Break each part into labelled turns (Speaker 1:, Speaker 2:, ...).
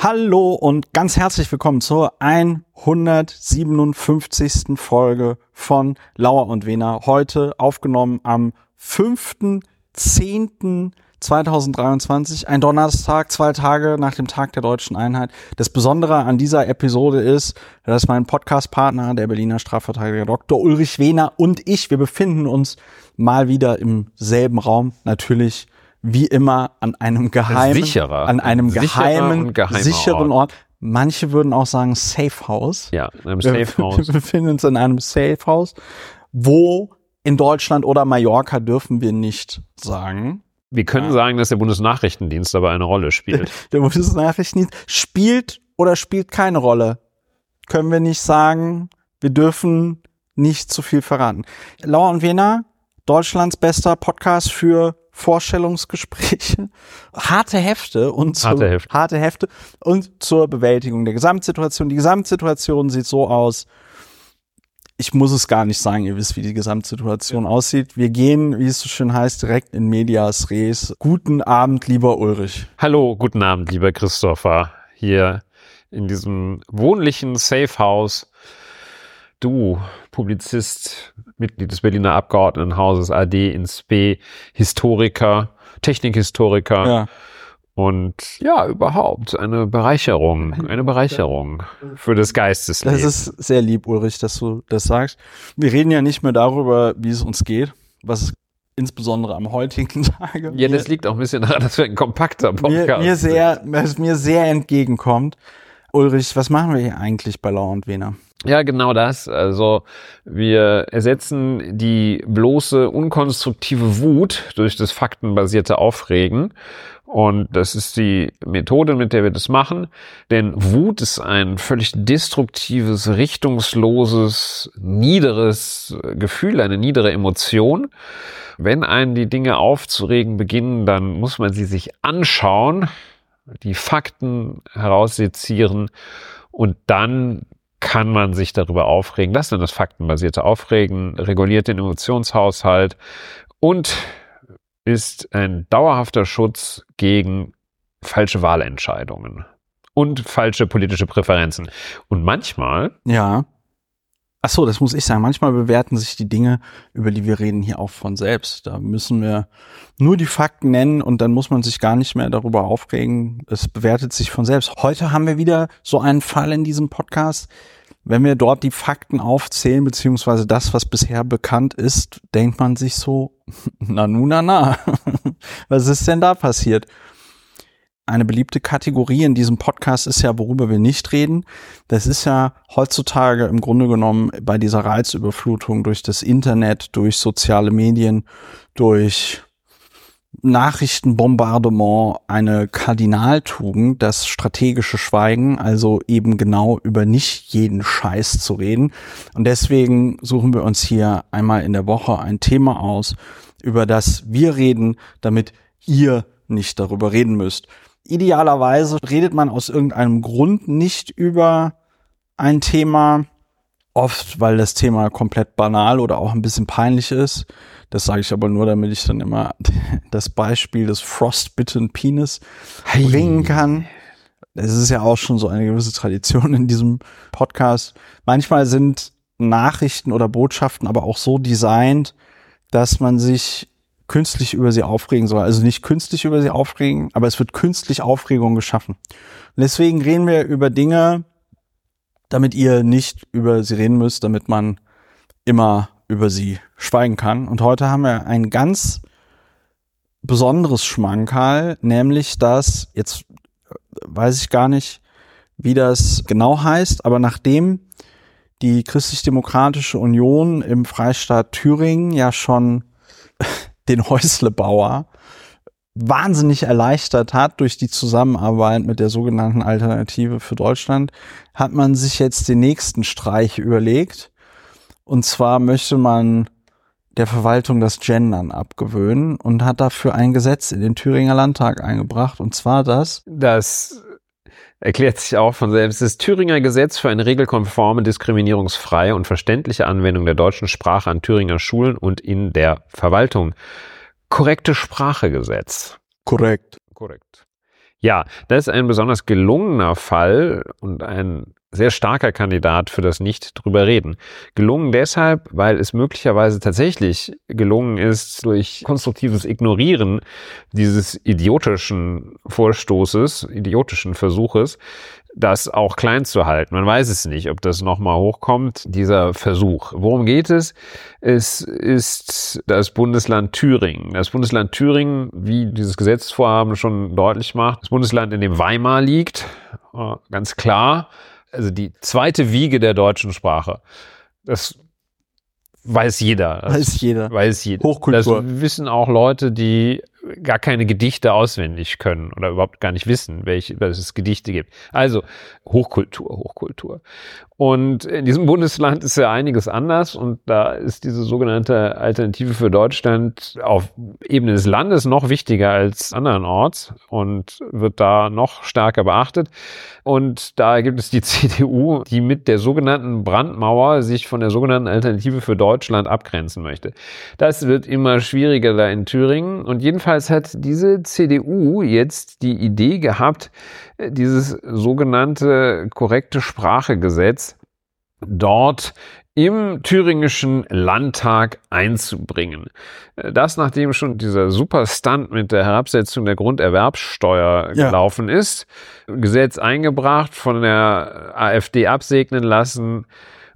Speaker 1: Hallo und ganz herzlich willkommen zur 157. Folge von Lauer und Wena. Heute aufgenommen am 5.10.2023, ein Donnerstag, zwei Tage nach dem Tag der deutschen Einheit. Das Besondere an dieser Episode ist, dass mein Podcastpartner, der Berliner Strafverteidiger Dr. Ulrich Wehner und ich, wir befinden uns mal wieder im selben Raum, natürlich wie immer an einem geheimen,
Speaker 2: Sicherer.
Speaker 1: an einem geheimen, sicheren Ort. Manche würden auch sagen Safe House.
Speaker 2: Ja, in einem
Speaker 1: Wir-
Speaker 2: Safe House.
Speaker 1: Wir befinden uns in einem Safe House, wo in Deutschland oder Mallorca dürfen wir nicht sagen.
Speaker 2: Wir können sagen, dass der Bundesnachrichtendienst dabei eine Rolle spielt.
Speaker 1: Der Bundesnachrichtendienst spielt oder spielt keine Rolle. Können wir nicht sagen. Wir dürfen nicht zu viel verraten. Lauer und Wiener, Deutschlands bester Podcast für Vorstellungsgespräche, harte Hefte und zur,
Speaker 2: Harte Hefte.
Speaker 1: harte Hefte und zur Bewältigung der Gesamtsituation. Die Gesamtsituation sieht so aus. Ich muss es gar nicht sagen, ihr wisst, wie die Gesamtsituation aussieht. Wir gehen, wie es so schön heißt, direkt in medias res. Guten Abend, lieber Ulrich.
Speaker 2: Hallo, guten Abend, lieber Christopher. Hier in diesem wohnlichen Safe House. Du, Publizist, Mitglied des Berliner Abgeordnetenhauses AD ins B, Historiker, Technikhistoriker
Speaker 1: Ja.
Speaker 2: und ja, überhaupt eine Bereicherung, eine Bereicherung für das Geistesleben.
Speaker 1: Das ist sehr lieb, Ulrich, dass du das sagst. Wir reden ja nicht mehr darüber, wie es uns geht, was insbesondere am heutigen Tage
Speaker 2: ja, das liegt auch ein bisschen daran, dass wir ein kompakter Podcast
Speaker 1: mir, mir sehr, was mir sehr entgegenkommt. Ulrich, was machen wir hier eigentlich bei Lau und Wiener?
Speaker 2: Ja, genau das. Also wir ersetzen die bloße unkonstruktive Wut durch das faktenbasierte Aufregen. Und das ist die Methode, mit der wir das machen. Denn Wut ist ein völlig destruktives, richtungsloses, niederes Gefühl, eine niedere Emotion. Wenn einen die Dinge aufzuregen beginnen, dann muss man sie sich anschauen, die Fakten heraussezieren und dann kann man sich darüber aufregen. Das ist das faktenbasierte Aufregen, reguliert den Emotionshaushalt und ist ein dauerhafter Schutz gegen falsche Wahlentscheidungen und falsche politische Präferenzen. Und manchmal,
Speaker 1: Ja. Ach so, das muss ich sagen. Manchmal bewerten sich die Dinge, über die wir reden, hier auch von selbst. Da müssen wir nur die Fakten nennen und dann muss man sich gar nicht mehr darüber aufregen. Es bewertet sich von selbst. Heute haben wir wieder so einen Fall in diesem Podcast. Wenn wir dort die Fakten aufzählen, beziehungsweise das, was bisher bekannt ist, denkt man sich so, na nu, na na. Was ist denn da passiert? Eine beliebte Kategorie in diesem Podcast ist ja, worüber wir nicht reden. Das ist ja heutzutage im Grunde genommen bei dieser Reizüberflutung durch das Internet, durch soziale Medien, durch Nachrichtenbombardement eine Kardinaltugend, das strategische Schweigen, also eben genau über nicht jeden Scheiß zu reden. Und deswegen suchen wir uns hier einmal in der Woche ein Thema aus, über das wir reden, damit ihr nicht darüber reden müsst. Idealerweise redet man aus irgendeinem Grund nicht über ein Thema, oft weil das Thema komplett banal oder auch ein bisschen peinlich ist. Das sage ich aber nur, damit ich dann immer das Beispiel des Frostbitten Penis bringen kann. Es ist ja auch schon so eine gewisse Tradition in diesem Podcast. Manchmal sind Nachrichten oder Botschaften aber auch so designt, dass man sich künstlich über sie aufregen soll. Also nicht künstlich über sie aufregen, aber es wird künstlich Aufregung geschaffen. Und deswegen reden wir über Dinge, damit ihr nicht über sie reden müsst, damit man immer über sie schweigen kann. Und heute haben wir ein ganz besonderes Schmankerl, nämlich dass, jetzt weiß ich gar nicht, wie das genau heißt, aber nachdem die Christlich-Demokratische Union im Freistaat Thüringen ja schon den Häuslebauer wahnsinnig erleichtert hat durch die Zusammenarbeit mit der sogenannten Alternative für Deutschland, hat man sich jetzt den nächsten Streich überlegt. Und zwar möchte man der Verwaltung das Gendern abgewöhnen und hat dafür ein Gesetz in den Thüringer Landtag eingebracht. Und zwar das,
Speaker 2: das erklärt sich auch von selbst, das Thüringer Gesetz für eine regelkonforme, diskriminierungsfreie und verständliche Anwendung der deutschen Sprache an Thüringer Schulen und in der Verwaltung. Korrekte Sprachegesetz.
Speaker 1: korrekt.
Speaker 2: Korrekt. Ja, das ist ein besonders gelungener Fall und ein sehr starker Kandidat für das nicht drüber reden. Gelungen deshalb, weil es möglicherweise tatsächlich gelungen ist, durch konstruktives Ignorieren dieses idiotischen Vorstoßes, idiotischen Versuches, das auch klein zu halten. Man weiß es nicht, ob das nochmal hochkommt, dieser Versuch. Worum geht es? Es ist das Bundesland Thüringen. Das Bundesland Thüringen, wie dieses Gesetzesvorhaben schon deutlich macht, das Bundesland, in dem Weimar liegt, äh, ganz klar, also die zweite Wiege der deutschen Sprache. Das weiß jeder. Das
Speaker 1: weiß jeder.
Speaker 2: Weiß jeder.
Speaker 1: Hochkultur.
Speaker 2: Das wissen auch Leute, die gar keine Gedichte auswendig können oder überhaupt gar nicht wissen, welche, dass es Gedichte gibt. Also Hochkultur, Hochkultur. Und in diesem Bundesland ist ja einiges anders und da ist diese sogenannte Alternative für Deutschland auf Ebene des Landes noch wichtiger als andernorts und wird da noch stärker beachtet. Und da gibt es die CDU, die mit der sogenannten Brandmauer sich von der sogenannten Alternative für Deutschland abgrenzen möchte. Das wird immer schwieriger da in Thüringen und jedenfalls hat diese CDU jetzt die Idee gehabt, dieses sogenannte korrekte Sprachegesetz dort im thüringischen Landtag einzubringen. Das nachdem schon dieser Superstunt mit der Herabsetzung der Grunderwerbssteuer ja. gelaufen ist, Gesetz eingebracht, von der AfD absegnen lassen,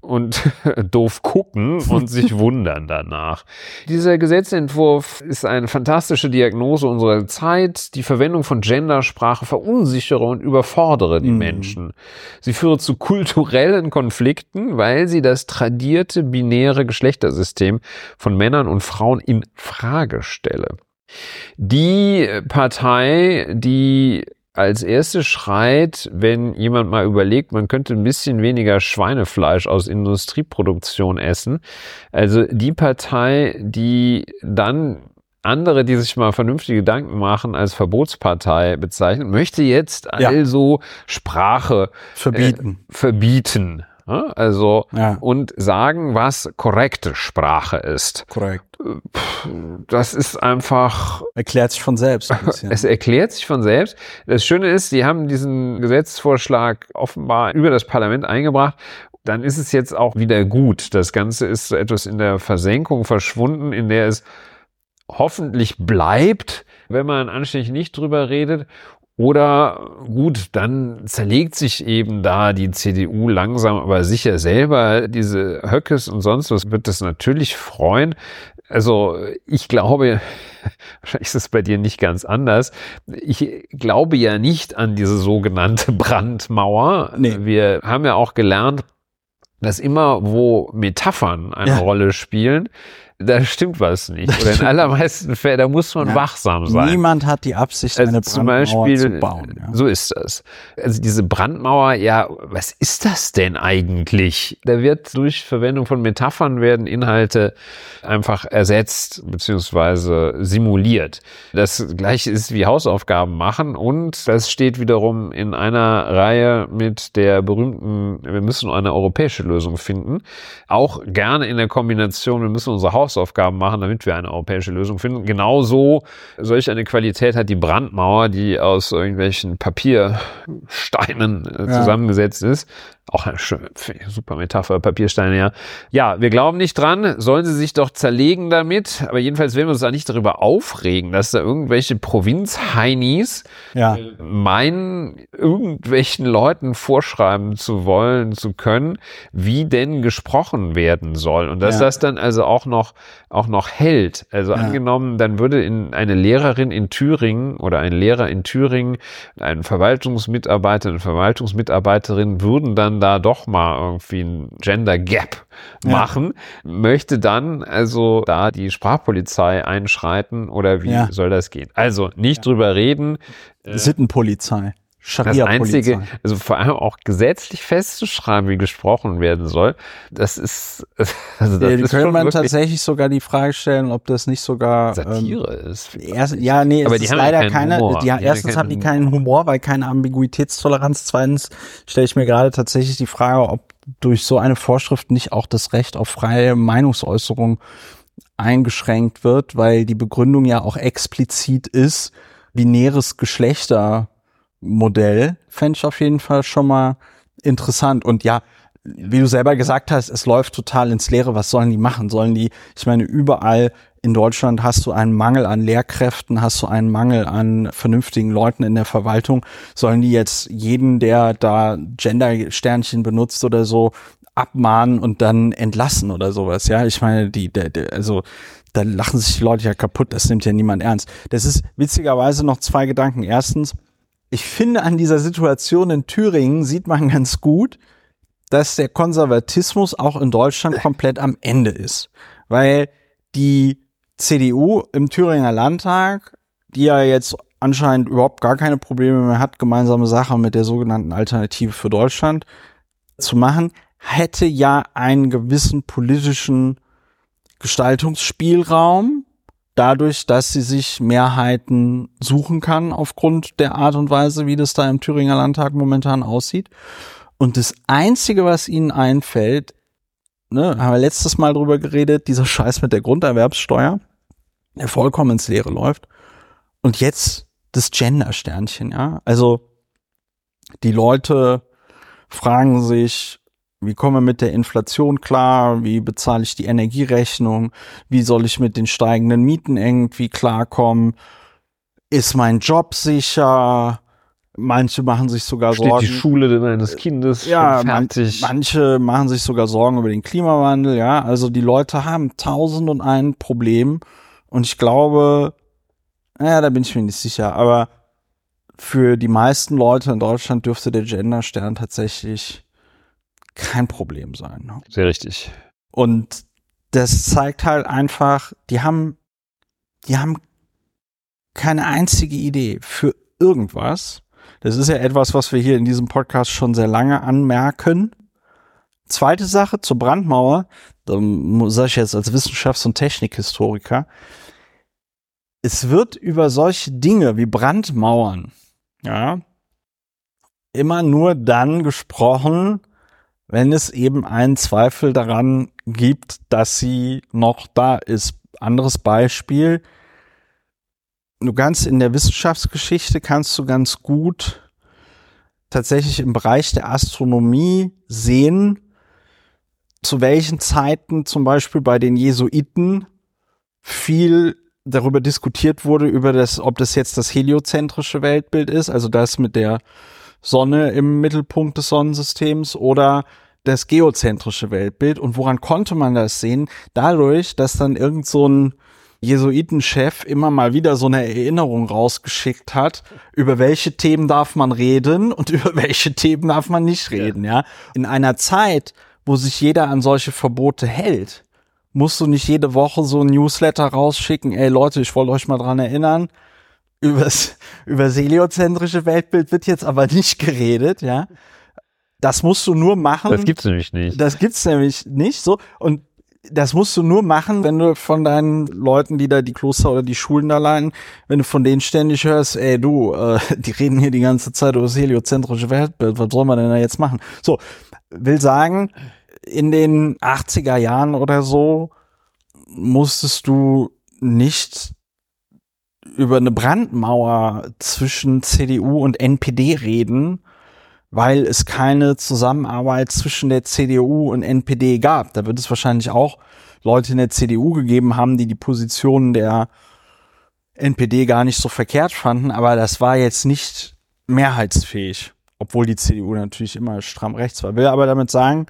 Speaker 2: und doof gucken und sich wundern danach. Dieser Gesetzentwurf ist eine fantastische Diagnose unserer Zeit. Die Verwendung von Gendersprache verunsichere und überfordere die mm. Menschen. Sie führe zu kulturellen Konflikten, weil sie das tradierte binäre Geschlechtersystem von Männern und Frauen in Frage stelle. Die Partei, die als erstes schreit, wenn jemand mal überlegt, man könnte ein bisschen weniger Schweinefleisch aus Industrieproduktion essen. Also die Partei, die dann andere, die sich mal vernünftige Gedanken machen, als Verbotspartei bezeichnen, möchte jetzt ja. also Sprache
Speaker 1: verbieten.
Speaker 2: Äh, verbieten. Also ja. und sagen, was korrekte Sprache ist.
Speaker 1: Korrekt.
Speaker 2: Das ist einfach.
Speaker 1: Erklärt sich von selbst.
Speaker 2: es erklärt sich von selbst. Das Schöne ist, sie haben diesen Gesetzesvorschlag offenbar über das Parlament eingebracht dann ist es jetzt auch wieder gut. Das Ganze ist so etwas in der Versenkung verschwunden, in der es hoffentlich bleibt, wenn man anständig nicht drüber redet. Oder gut, dann zerlegt sich eben da die CDU langsam aber sicher selber. Diese Höckes und sonst was wird das natürlich freuen. Also ich glaube, wahrscheinlich ist es bei dir nicht ganz anders. Ich glaube ja nicht an diese sogenannte Brandmauer. Nee. Wir haben ja auch gelernt, dass immer, wo Metaphern eine ja. Rolle spielen, da stimmt was nicht. Oder in allermeisten Fällen, da muss man ja, wachsam sein.
Speaker 1: Niemand hat die Absicht,
Speaker 2: also eine Brandmauer Beispiel, zu bauen. Ja. So ist das. Also diese Brandmauer, ja, was ist das denn eigentlich? Da wird durch Verwendung von Metaphern werden Inhalte einfach ersetzt beziehungsweise simuliert. Das gleiche ist wie Hausaufgaben machen und das steht wiederum in einer Reihe mit der berühmten, wir müssen eine europäische Lösung finden. Auch gerne in der Kombination, wir müssen unsere Hausaufgaben Hausaufgaben machen, damit wir eine europäische Lösung finden. Genauso solch eine Qualität hat die Brandmauer, die aus irgendwelchen Papiersteinen äh, zusammengesetzt ist. Auch eine schöne, super Metapher, Papiersteine, ja. Ja, wir glauben nicht dran, sollen sie sich doch zerlegen damit, aber jedenfalls werden wir uns da nicht darüber aufregen, dass da irgendwelche Provinzheinis ja. meinen, irgendwelchen Leuten vorschreiben zu wollen, zu können, wie denn gesprochen werden soll. Und dass ja. das dann also auch noch, auch noch hält. Also ja. angenommen, dann würde in eine Lehrerin in Thüringen oder ein Lehrer in Thüringen, ein Verwaltungsmitarbeiter, eine Verwaltungsmitarbeiterin würden dann da doch mal irgendwie ein Gender Gap machen, ja. möchte dann also da die Sprachpolizei einschreiten oder wie ja. soll das gehen? Also nicht ja. drüber reden.
Speaker 1: Sittenpolizei.
Speaker 2: Scharia das einzige, also vor allem auch gesetzlich festzuschreiben, wie gesprochen werden soll, das ist,
Speaker 1: also das ja, ist können man tatsächlich sogar die Frage stellen, ob das nicht sogar
Speaker 2: Satire ähm, ist.
Speaker 1: Erst, ja, nee,
Speaker 2: aber
Speaker 1: es
Speaker 2: die
Speaker 1: ist
Speaker 2: haben
Speaker 1: leider keine.
Speaker 2: Humor.
Speaker 1: Die, die erstens haben die keinen Humor, weil keine Ambiguitätstoleranz. Zweitens stelle ich mir gerade tatsächlich die Frage, ob durch so eine Vorschrift nicht auch das Recht auf freie Meinungsäußerung eingeschränkt wird, weil die Begründung ja auch explizit ist, binäres Geschlechter Modell fände ich auf jeden Fall schon mal interessant. Und ja, wie du selber gesagt hast, es läuft total ins Leere. Was sollen die machen? Sollen die, ich meine, überall in Deutschland hast du einen Mangel an Lehrkräften, hast du einen Mangel an vernünftigen Leuten in der Verwaltung. Sollen die jetzt jeden, der da Gender-Sternchen benutzt oder so, abmahnen und dann entlassen oder sowas? Ja, ich meine, die, der, der, also da lachen sich die Leute ja kaputt. Das nimmt ja niemand ernst. Das ist witzigerweise noch zwei Gedanken. Erstens, ich finde an dieser Situation in Thüringen sieht man ganz gut, dass der Konservatismus auch in Deutschland komplett am Ende ist. Weil die CDU im Thüringer Landtag, die ja jetzt anscheinend überhaupt gar keine Probleme mehr hat, gemeinsame Sache mit der sogenannten Alternative für Deutschland zu machen, hätte ja einen gewissen politischen Gestaltungsspielraum, dadurch, dass sie sich Mehrheiten suchen kann aufgrund der Art und Weise, wie das da im Thüringer Landtag momentan aussieht. Und das Einzige, was ihnen einfällt, ne, haben wir letztes Mal drüber geredet, dieser Scheiß mit der Grunderwerbssteuer, der vollkommen ins Leere läuft. Und jetzt das Gender-Sternchen, ja. Also die Leute fragen sich, wie komme ich mit der Inflation klar? Wie bezahle ich die Energierechnung? Wie soll ich mit den steigenden Mieten irgendwie klarkommen? Ist mein Job sicher? Manche machen sich sogar
Speaker 2: Steht
Speaker 1: Sorgen.
Speaker 2: die Schule meines Kindes
Speaker 1: ja,
Speaker 2: schon
Speaker 1: man,
Speaker 2: fertig?
Speaker 1: manche machen sich sogar Sorgen über den Klimawandel, ja. Also die Leute haben tausend und ein Problem. Und ich glaube, naja, da bin ich mir nicht sicher, aber für die meisten Leute in Deutschland dürfte der Genderstern tatsächlich kein Problem sein. ne?
Speaker 2: Sehr richtig.
Speaker 1: Und das zeigt halt einfach, die haben, die haben keine einzige Idee für irgendwas. Das ist ja etwas, was wir hier in diesem Podcast schon sehr lange anmerken. Zweite Sache zur Brandmauer, da sage ich jetzt als Wissenschafts- und Technikhistoriker, es wird über solche Dinge wie Brandmauern, ja, immer nur dann gesprochen, wenn es eben einen Zweifel daran gibt, dass sie noch da ist. Anderes Beispiel. Du kannst in der Wissenschaftsgeschichte kannst du ganz gut tatsächlich im Bereich der Astronomie sehen, zu welchen Zeiten zum Beispiel bei den Jesuiten viel darüber diskutiert wurde, über das, ob das jetzt das heliozentrische Weltbild ist, also das mit der Sonne im Mittelpunkt des Sonnensystems oder das geozentrische Weltbild. Und woran konnte man das sehen? Dadurch, dass dann irgend so ein Jesuitenchef immer mal wieder so eine Erinnerung rausgeschickt hat, über welche Themen darf man reden und über welche Themen darf man nicht reden, ja. In einer Zeit, wo sich jeder an solche Verbote hält, musst du nicht jede Woche so ein Newsletter rausschicken, ey Leute, ich wollte euch mal dran erinnern, übers, über das heliozentrische Weltbild wird jetzt aber nicht geredet, ja. Das musst du nur machen.
Speaker 2: Das gibt's nämlich nicht.
Speaker 1: Das gibt's nämlich nicht so. Und das musst du nur machen, wenn du von deinen Leuten, die da die Kloster oder die Schulen da leiten, wenn du von denen ständig hörst, ey du, äh, die reden hier die ganze Zeit über das heliozentrische Weltbild, was soll man denn da jetzt machen? So, will sagen, in den 80er Jahren oder so musstest du nicht über eine Brandmauer zwischen CDU und NPD reden, weil es keine Zusammenarbeit zwischen der CDU und NPD gab. Da wird es wahrscheinlich auch Leute in der CDU gegeben haben, die die Positionen der NPD gar nicht so verkehrt fanden, aber das war jetzt nicht mehrheitsfähig, obwohl die CDU natürlich immer stramm rechts war. Will aber damit sagen,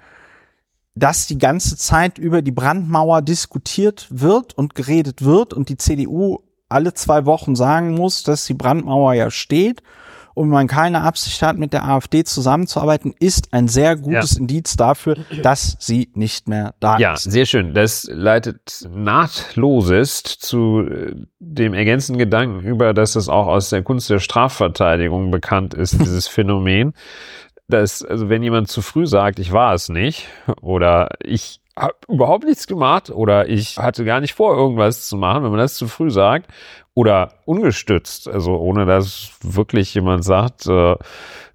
Speaker 1: dass die ganze Zeit über die Brandmauer diskutiert wird und geredet wird und die CDU alle zwei Wochen sagen muss, dass die Brandmauer ja steht und man keine Absicht hat, mit der AfD zusammenzuarbeiten, ist ein sehr gutes
Speaker 2: Ja.
Speaker 1: Indiz dafür, dass sie nicht mehr da
Speaker 2: Ja,
Speaker 1: ist.
Speaker 2: sehr schön. Das leitet nahtlosest zu äh, dem ergänzenden Gedanken über, dass es auch aus der Kunst der Strafverteidigung bekannt ist, dieses Phänomen, dass, also wenn jemand zu früh sagt, ich war es nicht, oder ich habe überhaupt nichts gemacht, oder ich hatte gar nicht vor, irgendwas zu machen, wenn man das zu früh sagt, oder ungestützt, also ohne dass wirklich jemand sagt, äh,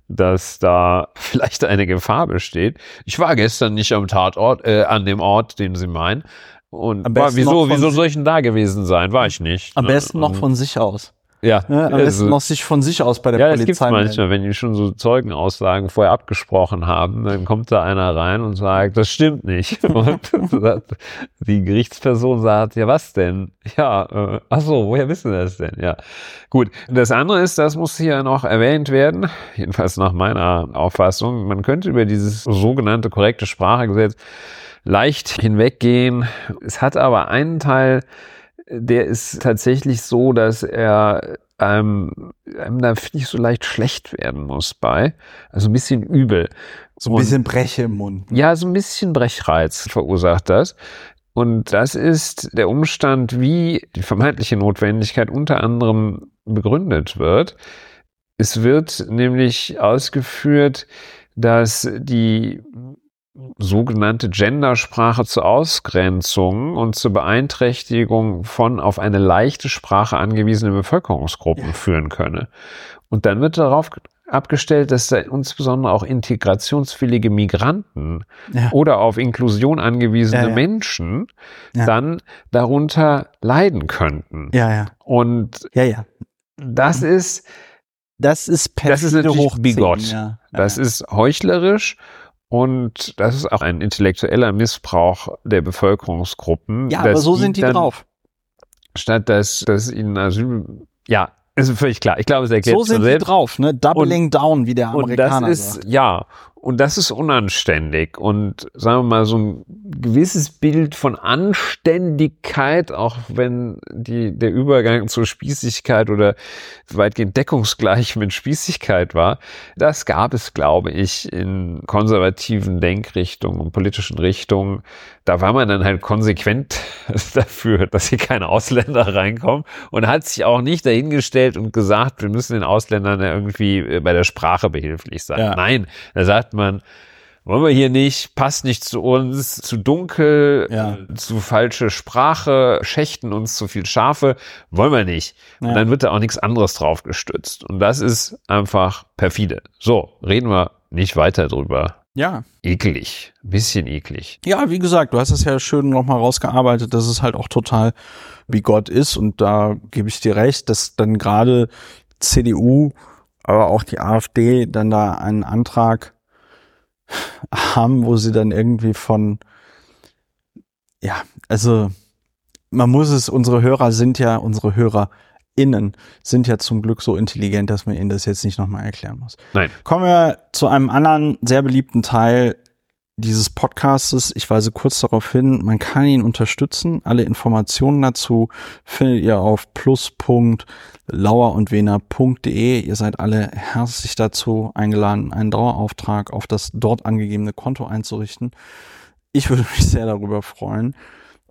Speaker 2: dass da vielleicht eine Gefahr besteht. Ich war gestern nicht am Tatort, äh, an dem Ort, den Sie meinen. Und war, wieso, wieso soll ich denn da gewesen sein? War ich nicht.
Speaker 1: Am
Speaker 2: ne?
Speaker 1: besten noch von sich aus.
Speaker 2: Ja,
Speaker 1: Ne? Am
Speaker 2: also-
Speaker 1: besten noch sich von sich aus bei der
Speaker 2: ja, das gibt's
Speaker 1: Polizei
Speaker 2: manchmal, wenn die schon so Zeugenaussagen vorher abgesprochen haben, dann kommt da einer rein und sagt, das stimmt nicht. Und die Gerichtsperson sagt, ja, was denn? Ja, äh, ach so, woher wissen Sie das denn? Ja, gut. Das andere ist, das muss hier noch erwähnt werden, jedenfalls nach meiner Auffassung, man könnte über dieses sogenannte korrekte Sprachegesetz leicht hinweggehen. Es hat aber einen Teil, der ist tatsächlich so, dass er ähm, einem da ich so leicht schlecht werden muss bei. Also ein bisschen übel.
Speaker 1: So ein
Speaker 2: Und-
Speaker 1: bisschen Breche im Mund.
Speaker 2: ja, so ein bisschen Brechreiz verursacht das. Und das ist der Umstand, wie die vermeintliche Notwendigkeit unter anderem begründet wird. Es wird nämlich ausgeführt, dass die sogenannte Gendersprache zur Ausgrenzung und zur Beeinträchtigung von auf eine leichte Sprache angewiesene Bevölkerungsgruppen
Speaker 1: Ja.
Speaker 2: führen könne. Und dann wird darauf abgestellt, dass da insbesondere auch integrationswillige Migranten
Speaker 1: Ja.
Speaker 2: oder auf Inklusion angewiesene
Speaker 1: Ja, ja.
Speaker 2: Menschen dann darunter leiden könnten.
Speaker 1: Ja, ja.
Speaker 2: Und
Speaker 1: Ja, ja.
Speaker 2: das ist,
Speaker 1: Das ist perfide
Speaker 2: Das ist natürlich bigot. Das ist heuchlerisch und das ist auch ein intellektueller Missbrauch der Bevölkerungsgruppen.
Speaker 1: ja, aber so sind die drauf.
Speaker 2: Statt dass, dass ihnen Asyl, ja, ist völlig klar. Ich glaube, es erklärt
Speaker 1: So sind
Speaker 2: von
Speaker 1: die
Speaker 2: selbst.
Speaker 1: drauf, ne? Doubling down, wie der
Speaker 2: Und das
Speaker 1: Amerikaner
Speaker 2: ist,
Speaker 1: sagt.
Speaker 2: ja, und das ist unanständig. Und sagen wir mal, so ein gewisses Bild von Anständigkeit, auch wenn die, der Übergang zur Spießigkeit oder weitgehend deckungsgleich mit Spießigkeit war, das gab es, glaube ich, in konservativen Denkrichtungen und politischen Richtungen. Da war man dann halt konsequent dafür, dass hier keine Ausländer reinkommen und hat sich auch nicht dahingestellt und gesagt, wir müssen den Ausländern ja irgendwie äh, bei der Sprache behilflich sein.
Speaker 1: Ja.
Speaker 2: Nein, da sagt man, wollen wir hier nicht, passt nicht zu uns, zu dunkel,
Speaker 1: Ja.
Speaker 2: zu falsche Sprache, schächten uns zu viel Schafe, wollen wir nicht.
Speaker 1: Ja.
Speaker 2: Und dann wird da auch nichts anderes drauf gestützt. Und das ist einfach perfide. So, reden wir nicht weiter drüber.
Speaker 1: Ja.
Speaker 2: Eklig, bisschen eklig.
Speaker 1: Ja, wie gesagt, du hast es ja schön nochmal rausgearbeitet, dass es halt auch total wie Gott ist und da gebe ich dir recht, dass dann gerade CDU, aber auch die AfD dann da einen Antrag haben, wo sie dann irgendwie von, ja, also man muss es, unsere Hörer sind ja, unsere HörerInnen sind ja zum Glück so intelligent, dass man ihnen das jetzt nicht nochmal erklären muss.
Speaker 2: Nein.
Speaker 1: Kommen wir zu einem anderen sehr beliebten Teil dieses Podcastes. Ich weise kurz darauf hin, man kann ihn unterstützen. Alle Informationen dazu findet ihr auf plus.lauerundwener.de. Ihr seid alle herzlich dazu eingeladen, einen Dauerauftrag auf das dort angegebene Konto einzurichten. Ich würde mich sehr darüber freuen.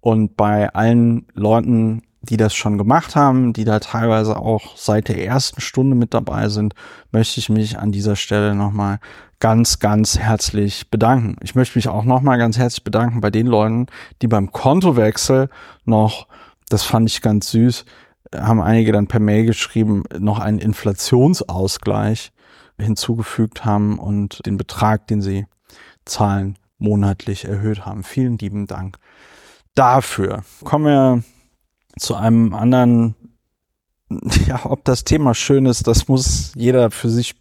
Speaker 1: Und bei allen Leuten, die das schon gemacht haben, die da teilweise auch seit der ersten Stunde mit dabei sind, möchte ich mich an dieser Stelle nochmal ganz, ganz herzlich bedanken. Ich möchte mich auch nochmal ganz herzlich bedanken bei den Leuten, die beim Kontowechsel noch, das fand ich ganz süß, haben einige dann per Mail geschrieben, noch einen Inflationsausgleich hinzugefügt haben und den Betrag, den sie zahlen, monatlich erhöht haben. Vielen lieben Dank dafür. Kommen wir zu einem anderen, ja, ob das Thema schön ist, das muss jeder für sich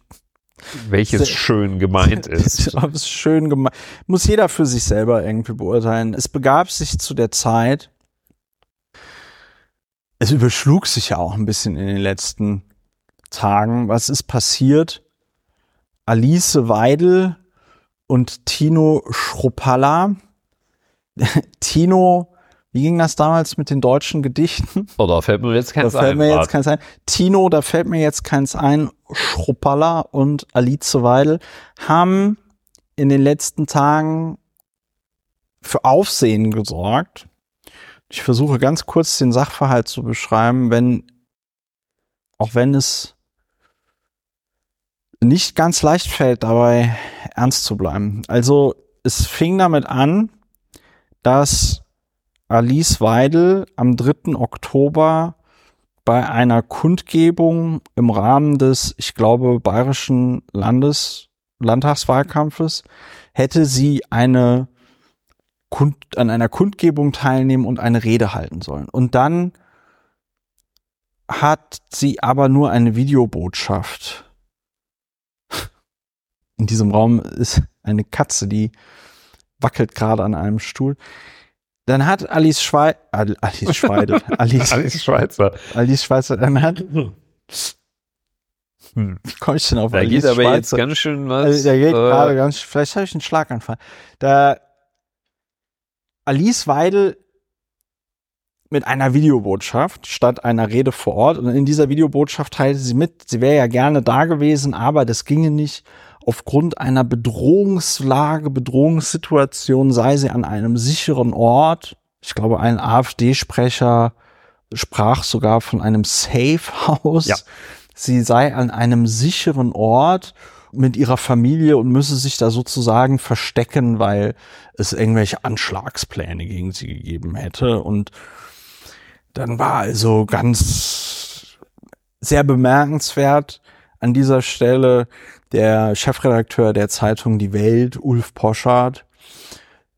Speaker 2: Welches schön gemeint ist.
Speaker 1: Ob es schön gemacht. Muss jeder für sich selber irgendwie beurteilen. Es begab sich zu der Zeit, es überschlug sich ja auch ein bisschen in den letzten Tagen. Was ist passiert? Alice Weidel und Tino Schruppalla. Tino, wie ging das damals mit den deutschen Gedichten?
Speaker 2: Oh, da fällt mir jetzt
Speaker 1: Da
Speaker 2: keins
Speaker 1: fällt
Speaker 2: ein.
Speaker 1: mir jetzt
Speaker 2: Bart.
Speaker 1: keins ein. Tino, da fällt mir jetzt keins ein. Schruppalla und Alice Weidel haben in den letzten Tagen für Aufsehen gesorgt. Ich versuche ganz kurz den Sachverhalt zu beschreiben, wenn, auch wenn es nicht ganz leicht fällt, dabei ernst zu bleiben. Also, es fing damit an, dass Alice Weidel am 3. Oktober bei einer Kundgebung im Rahmen des, ich glaube, bayerischen Landes, Landtagswahlkampfes hätte sie eine Kund, an einer Kundgebung teilnehmen und eine Rede halten sollen. Und dann hat sie aber nur eine Videobotschaft. In diesem Raum ist eine Katze, die wackelt gerade an einem Stuhl. Dann hat Alice Schweizer, Alice Schweidel, Alice,
Speaker 2: Alice Schweizer.
Speaker 1: Alice Schweizer, dann hat,
Speaker 2: Hm.
Speaker 1: wie komme ich denn auf
Speaker 2: Da
Speaker 1: Alice
Speaker 2: geht aber
Speaker 1: Schweizer?
Speaker 2: jetzt ganz schön was.
Speaker 1: Also, der geht
Speaker 2: äh,
Speaker 1: gerade ganz, vielleicht habe ich einen Schlaganfall. Da Alice Weidel mit einer Videobotschaft statt einer Rede vor Ort. Und in dieser Videobotschaft teilte sie mit, sie wäre ja gerne da gewesen, aber das ginge nicht. Aufgrund einer Bedrohungslage, Bedrohungssituation sei sie an einem sicheren Ort. Ich glaube, ein AfD-Sprecher sprach sogar von einem Safe House.
Speaker 2: Ja.
Speaker 1: Sie sei an einem sicheren Ort mit ihrer Familie und müsse sich da sozusagen verstecken, weil es irgendwelche Anschlagspläne gegen sie gegeben hätte. Und dann war also ganz sehr bemerkenswert an dieser Stelle der Chefredakteur der Zeitung Die Welt, Ulf Poschardt,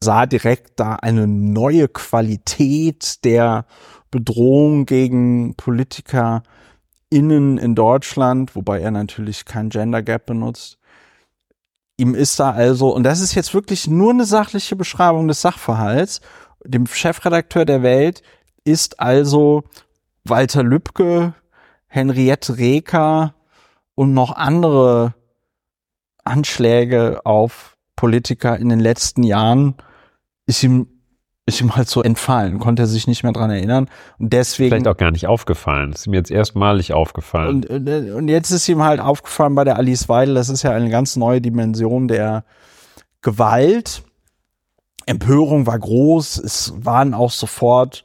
Speaker 1: sah direkt da eine neue Qualität der Bedrohung gegen Politiker innen in Deutschland, wobei er natürlich kein Gender Gap benutzt. Ihm ist da also, und das ist jetzt wirklich nur eine sachliche Beschreibung des Sachverhalts, dem Chefredakteur der Welt ist also Walter Lübcke, Henriette Reker und noch andere Anschläge auf Politiker in den letzten Jahren ist ihm ist ihm halt so entfallen, konnte er sich nicht mehr dran erinnern und deswegen
Speaker 2: Vielleicht auch gar nicht aufgefallen. Ist mir jetzt erstmalig aufgefallen.
Speaker 1: und, und, und jetzt ist ihm halt aufgefallen bei der Alice Weidel, das ist ja eine ganz neue Dimension der Gewalt. Empörung war groß, es waren auch sofort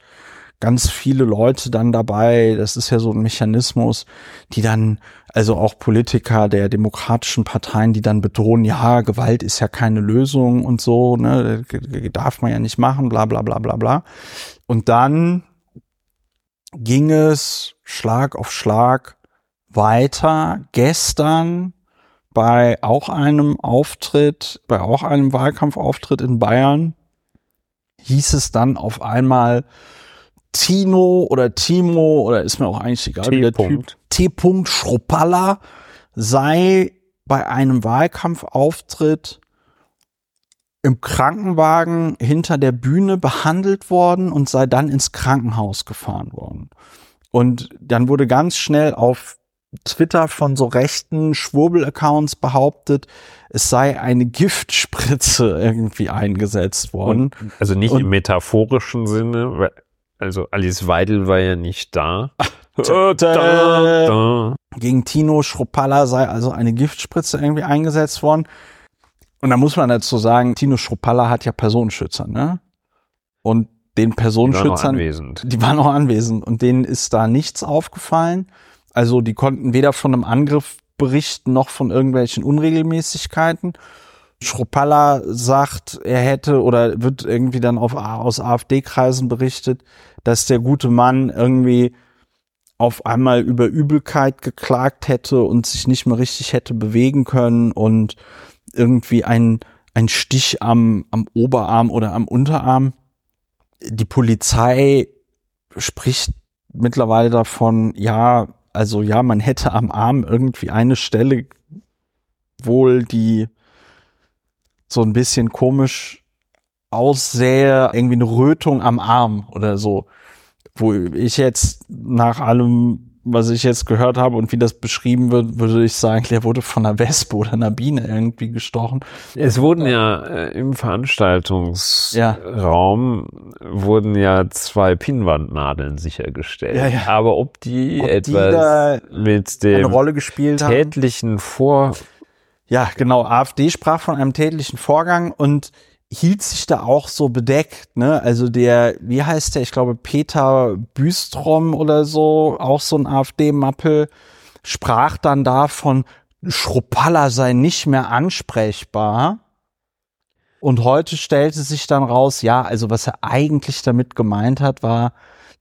Speaker 1: ganz viele Leute dann dabei. Das ist ja so ein Mechanismus, die dann, also auch Politiker der demokratischen Parteien, die dann betonen, ja, Gewalt ist ja keine Lösung und so, ne, darf man ja nicht machen, bla bla bla bla bla. Und dann ging es Schlag auf Schlag weiter. Gestern bei auch einem Auftritt, bei auch einem Wahlkampfauftritt in Bayern, hieß es dann auf einmal, Tino oder Timo oder ist mir auch eigentlich egal, wie der Typ, T. Schruppalla sei bei einem Wahlkampfauftritt im Krankenwagen hinter der Bühne behandelt worden und sei dann ins Krankenhaus gefahren worden. Und dann wurde ganz schnell auf Twitter von so rechten Schwurbel-Accounts behauptet, es sei eine Giftspritze irgendwie eingesetzt worden.
Speaker 2: Und, also nicht
Speaker 1: Und-
Speaker 2: im metaphorischen Sinne, also Alice Weidel war ja nicht da.
Speaker 1: Da,
Speaker 2: Da, da.
Speaker 1: Gegen Tino Schruppalla sei also eine Giftspritze irgendwie eingesetzt worden. Und da muss man dazu sagen, Tino Schruppalla hat ja Personenschützer, ne? Und den
Speaker 2: Die
Speaker 1: Personenschützern,
Speaker 2: anwesend.
Speaker 1: die waren noch anwesend und denen ist da nichts aufgefallen. Also die konnten weder von einem Angriff berichten noch von irgendwelchen Unregelmäßigkeiten. Schruppalla sagt, er hätte oder wird irgendwie dann auf, aus AfD-Kreisen berichtet, dass der gute Mann irgendwie auf einmal über Übelkeit geklagt hätte und sich nicht mehr richtig hätte bewegen können und irgendwie ein, ein Stich am, am Oberarm oder am Unterarm. Die Polizei spricht mittlerweile davon, ja, also ja, man hätte am Arm irgendwie eine Stelle wohl, die so ein bisschen komisch aussähe, irgendwie eine Rötung am Arm oder so. Wo ich jetzt nach allem, was ich jetzt gehört habe und wie das beschrieben wird, würde ich sagen, der wurde von einer Wespe oder einer Biene irgendwie gestochen.
Speaker 2: Es wurden ja äh, im Veranstaltungsraum wurden ja zwei Pinnwandnadeln sichergestellt.
Speaker 1: Ja, ja.
Speaker 2: Aber ob die
Speaker 1: Ob die
Speaker 2: etwas
Speaker 1: da
Speaker 2: mit
Speaker 1: eine
Speaker 2: dem
Speaker 1: Rolle gespielt haben.
Speaker 2: tätlichen Vor
Speaker 1: Ja, genau. AfD sprach von einem tätlichen Vorgang und hielt sich da auch so bedeckt, ne? Also der, wie heißt der? Ich glaube Peter Büstrom oder so, auch so ein AfD-Mappel, sprach dann davon, Schruppalla sei nicht mehr ansprechbar. Und heute stellte sich dann raus, ja, also was er eigentlich damit gemeint hat, war,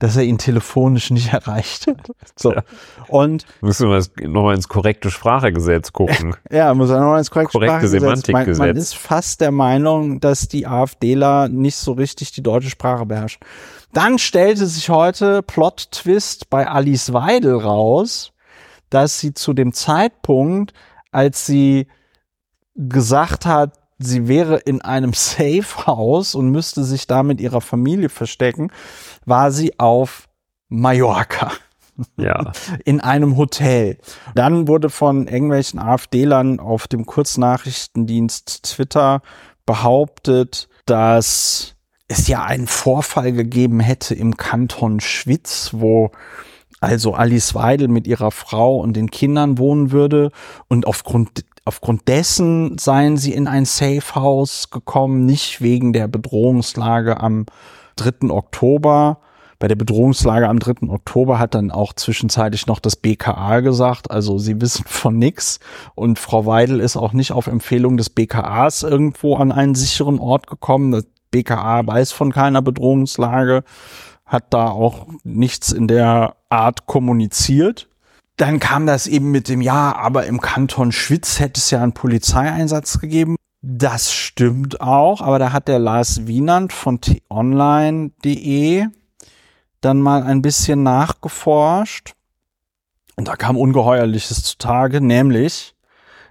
Speaker 1: dass er ihn telefonisch nicht erreicht hat. So. Ja. Und
Speaker 2: müssen wir nochmal ins korrekte Sprachegesetz gucken.
Speaker 1: Ja, muss er nochmal ins korrekte,
Speaker 2: korrekte Semantikgesetz.
Speaker 1: Man, man ist fast der Meinung, dass die AfDler nicht so richtig die deutsche Sprache beherrschen. Dann stellte sich heute Plot Twist bei Alice Weidel raus, dass sie zu dem Zeitpunkt, als sie gesagt hat, sie wäre in einem Safe House und müsste sich da mit ihrer Familie verstecken, war sie auf Mallorca.
Speaker 2: Ja.
Speaker 1: In einem Hotel. Dann wurde von irgendwelchen AfD-Lern auf dem Kurznachrichtendienst Twitter behauptet, dass es ja einen Vorfall gegeben hätte im Kanton Schwitz, wo also Alice Weidel mit ihrer Frau und den Kindern wohnen würde und aufgrund aufgrund dessen seien sie in ein Safe House gekommen, nicht wegen der Bedrohungslage am 3. Oktober. Bei der Bedrohungslage am 3. Oktober hat dann auch zwischenzeitlich noch das BKA gesagt, also sie wissen von nix und Frau Weidel ist auch nicht auf Empfehlung des BKAs irgendwo an einen sicheren Ort gekommen. Das BKA weiß von keiner Bedrohungslage, hat da auch nichts in der Art kommuniziert. Dann kam das eben mit dem Ja, aber im Kanton Schwitz hätte es ja einen Polizeieinsatz gegeben. Das stimmt auch, aber da hat der Lars Wienand von t-online.de dann mal ein bisschen nachgeforscht. Und da kam Ungeheuerliches zutage, nämlich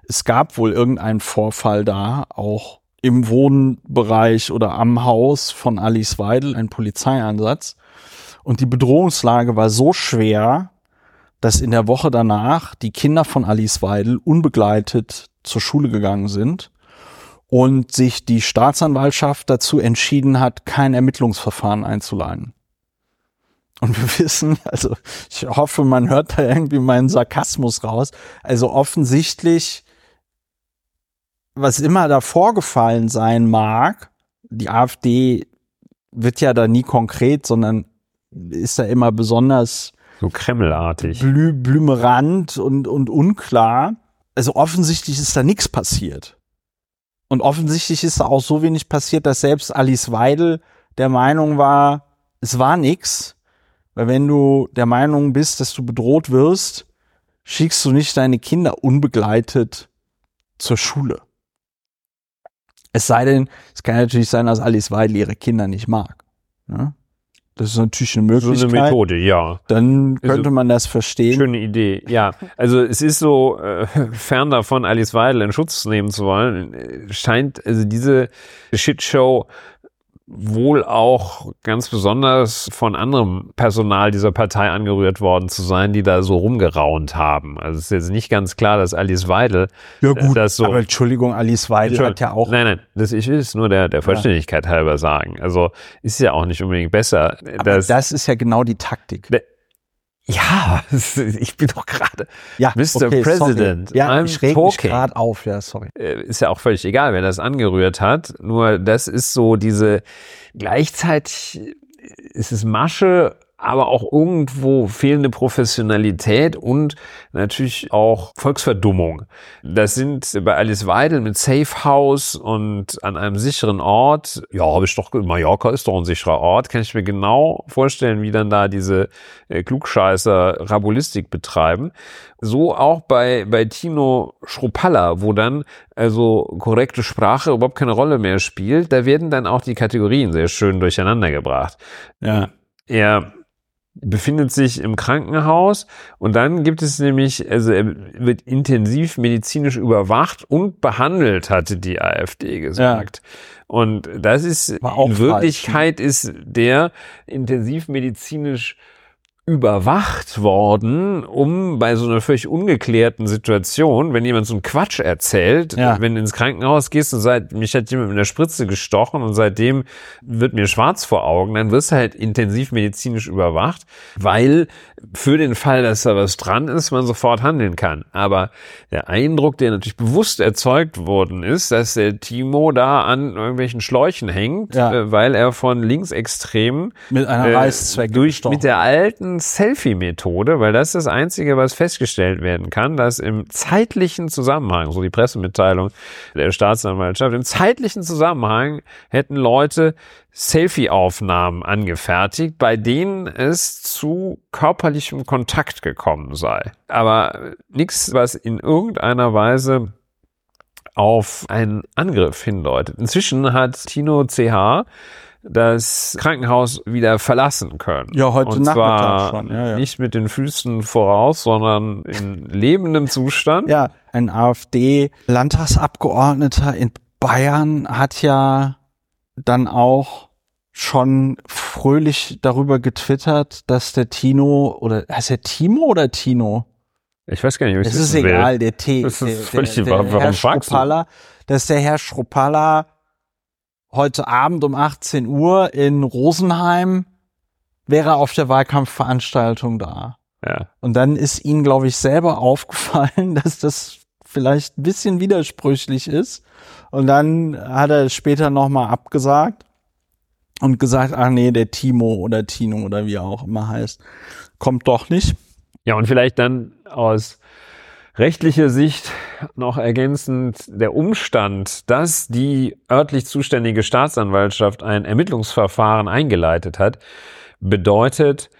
Speaker 1: es gab wohl irgendeinen Vorfall da, auch im Wohnbereich oder am Haus von Alice Weidel, ein Polizeieinsatz. Und die Bedrohungslage war so schwer, dass in der Woche danach die Kinder von Alice Weidel unbegleitet zur Schule gegangen sind und sich die Staatsanwaltschaft dazu entschieden hat, kein Ermittlungsverfahren einzuleiten. Und wir wissen, also ich hoffe, man hört da irgendwie meinen Sarkasmus raus. Also offensichtlich, was immer da vorgefallen sein mag, die AfD wird ja da nie konkret, sondern ist da immer besonders
Speaker 2: so kremmelartig.
Speaker 1: Blü blümerant und, und unklar. Also offensichtlich ist da nichts passiert. Und offensichtlich ist da auch so wenig passiert, dass selbst Alice Weidel der Meinung war, es war nichts. Weil wenn du der Meinung bist, dass du bedroht wirst, schickst du nicht deine Kinder unbegleitet zur Schule. Es sei denn, es kann natürlich sein, dass Alice Weidel ihre Kinder nicht mag. Ne? Das ist natürlich eine Möglichkeit. So
Speaker 2: eine Methode, ja.
Speaker 1: Dann könnte also, man das verstehen.
Speaker 2: Schöne Idee, ja. Also es ist so, äh, fern davon, Alice Weidel in Schutz nehmen zu wollen, äh, scheint also diese Shitshow wohl auch ganz besonders von anderem Personal dieser Partei angerührt worden zu sein, die da so rumgeraunt haben. Also es ist jetzt nicht ganz klar, dass Alice Weidel
Speaker 1: ja gut, das so. Aber Entschuldigung, Alice Weidel hat ja auch.
Speaker 2: Nein, nein, das ich will es nur der der Vollständigkeit ja. halber sagen. Also ist ja auch nicht unbedingt besser.
Speaker 1: Aber das ist ja genau die Taktik.
Speaker 2: Ja, ich bin doch gerade
Speaker 1: ja,
Speaker 2: Mr. Okay, President.
Speaker 1: Sorry. Ja, I'm ich reg mich gerade auf, ja, sorry.
Speaker 2: Äh, ist ja auch völlig egal, wer das angerührt hat. Nur das ist so diese, gleichzeitig ist es Masche aber auch irgendwo fehlende Professionalität und natürlich auch Volksverdummung. Das sind bei Alice Weidel mit Safe House und an einem sicheren Ort. Ja, habe ich doch, Mallorca ist doch ein sicherer Ort. Kann ich mir genau vorstellen, wie dann da diese äh, Klugscheißer Rabulistik betreiben. So auch bei, bei Tino Schruppalla, wo dann also korrekte Sprache überhaupt keine Rolle mehr spielt. Da werden dann auch die Kategorien sehr schön durcheinander gebracht. Ja. Er befindet sich im Krankenhaus und dann gibt es nämlich, also er wird intensiv medizinisch überwacht und behandelt, hatte die AfD gesagt. Ja. Und das ist in Wirklichkeit falsch. ist der intensiv medizinisch überwacht worden, um bei so einer völlig ungeklärten Situation, wenn jemand so einen Quatsch erzählt, ja. wenn du ins Krankenhaus gehst und seit mich hat jemand mit einer Spritze gestochen und seitdem wird mir schwarz vor Augen, dann wirst du halt intensiv medizinisch überwacht, weil für den Fall, dass da was dran ist, man sofort handeln kann. Aber der Eindruck, der natürlich bewusst erzeugt worden ist, dass der Timo da an irgendwelchen Schläuchen hängt, ja. äh, weil er von Linksextremen
Speaker 1: mit einer äh,
Speaker 2: durch mit der alten Selfie-Methode, weil das ist das Einzige, was festgestellt werden kann, dass im zeitlichen Zusammenhang, so die Pressemitteilung der Staatsanwaltschaft, im zeitlichen Zusammenhang hätten Leute Selfie-Aufnahmen angefertigt, bei denen es zu körperlichem Kontakt gekommen sei. Aber nichts, was in irgendeiner Weise auf einen Angriff hindeutet. Inzwischen hat Tino CH das Krankenhaus wieder verlassen können.
Speaker 1: Ja, heute
Speaker 2: Und
Speaker 1: Nachmittag schon. Ja, ja.
Speaker 2: nicht mit den Füßen voraus, sondern in lebendem Zustand.
Speaker 1: Ja, ein AfD-Landtagsabgeordneter in Bayern hat ja dann auch schon fröhlich darüber getwittert, dass der Tino oder heißt der Timo oder Tino?
Speaker 2: Ich weiß gar nicht, ob ich
Speaker 1: Es
Speaker 2: das
Speaker 1: ist
Speaker 2: wissen will.
Speaker 1: egal, der T.
Speaker 2: Das ist
Speaker 1: der,
Speaker 2: völlig
Speaker 1: der, der
Speaker 2: warum
Speaker 1: Herr
Speaker 2: fragst du?
Speaker 1: Schruppalla, dass der Herr Schruppalla heute Abend um 18 Uhr in Rosenheim wäre auf der Wahlkampfveranstaltung da.
Speaker 2: Ja.
Speaker 1: Und dann ist ihnen, glaube ich, selber aufgefallen, dass das vielleicht ein bisschen widersprüchlich ist. Und dann hat er später nochmal abgesagt und gesagt, ach nee, der Timo oder Tino oder wie er auch immer heißt, kommt doch nicht.
Speaker 2: Ja, und vielleicht dann aus rechtlicher Sicht noch ergänzend der Umstand, dass die örtlich zuständige Staatsanwaltschaft ein Ermittlungsverfahren eingeleitet hat, bedeutet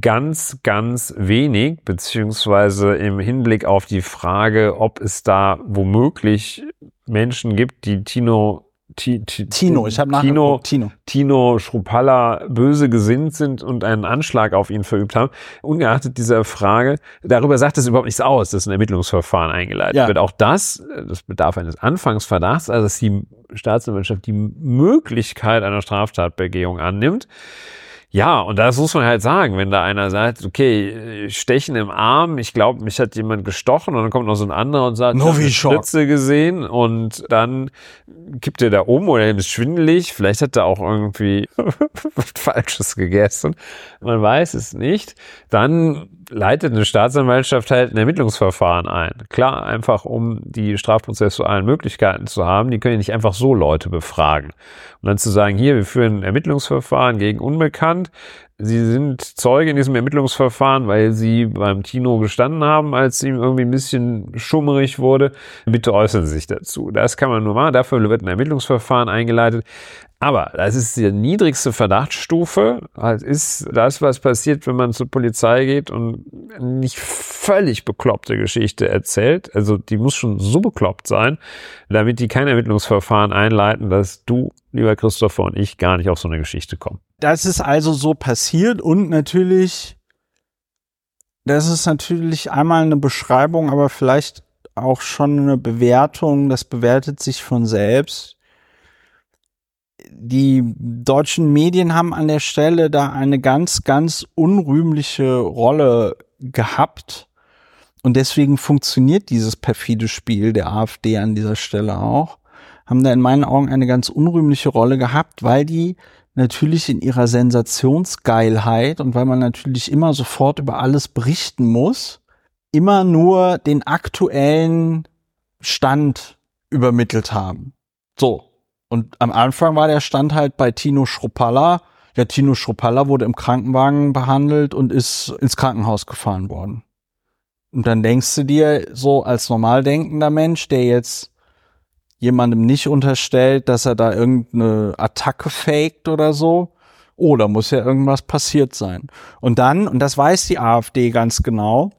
Speaker 2: ganz, ganz wenig, beziehungsweise im Hinblick auf die Frage, ob es da womöglich Menschen gibt, die Tino Ti- Ti-
Speaker 1: Tino, ich habe
Speaker 2: Tino,
Speaker 1: Tino.
Speaker 2: Tino Schruppalla böse gesinnt sind und einen Anschlag auf ihn verübt haben. Ungeachtet dieser Frage, darüber sagt es überhaupt nichts aus, dass ein Ermittlungsverfahren eingeleitet
Speaker 1: Ja.
Speaker 2: wird. Auch das, das bedarf eines Anfangsverdachts, also dass die Staatsanwaltschaft die Möglichkeit einer Straftatbegehung annimmt. Ja, und das muss man halt sagen, wenn da einer sagt, okay, Stechen im Arm, ich glaube, mich hat jemand gestochen und dann kommt noch so ein anderer und sagt, ich hab eine
Speaker 1: Novichok.
Speaker 2: Spritze gesehen und dann kippt er da um oder ihm ist schwindelig, vielleicht hat er auch irgendwie was Falsches gegessen, man weiß es nicht, dann leitet eine Staatsanwaltschaft halt ein Ermittlungsverfahren ein. Klar, einfach um die strafprozessualen Möglichkeiten zu haben, die können ja nicht einfach so Leute befragen. Und dann zu sagen, hier, wir führen ein Ermittlungsverfahren gegen Unbekannt, Sie sind Zeuge in diesem Ermittlungsverfahren, weil Sie beim Tino gestanden haben, als ihm irgendwie ein bisschen schummerig wurde. Bitte äußern Sie sich dazu. Das kann man nur machen. Dafür wird ein Ermittlungsverfahren eingeleitet. Aber das ist die niedrigste Verdachtsstufe. Das ist das, was passiert, wenn man zur Polizei geht und nicht völlig bekloppte Geschichte erzählt. Also die muss schon so bekloppt sein, damit die kein Ermittlungsverfahren einleiten, dass du, lieber Christopher und ich, gar nicht auf so eine Geschichte kommen.
Speaker 1: Das ist also so passiert und natürlich, das ist natürlich einmal eine Beschreibung, aber vielleicht auch schon eine Bewertung, das bewertet sich von selbst. Die deutschen Medien haben an der Stelle da eine ganz, ganz unrühmliche Rolle gehabt. Und deswegen funktioniert dieses perfide Spiel der AfD an dieser Stelle auch. Haben da in meinen Augen eine ganz unrühmliche Rolle gehabt, weil die natürlich in ihrer Sensationsgeilheit und weil man natürlich immer sofort über alles berichten muss, immer nur den aktuellen Stand übermittelt haben. So. Und am Anfang war der Stand halt bei Tino Schruppalla. Ja, Tino Schruppalla wurde im Krankenwagen behandelt und ist ins Krankenhaus gefahren worden. Und dann denkst du dir so als normal denkender Mensch, der jetzt jemandem nicht unterstellt, dass er da irgendeine Attacke faked oder so. Oh, da muss ja irgendwas passiert sein. Und dann, und das weiß die AfD ganz genau,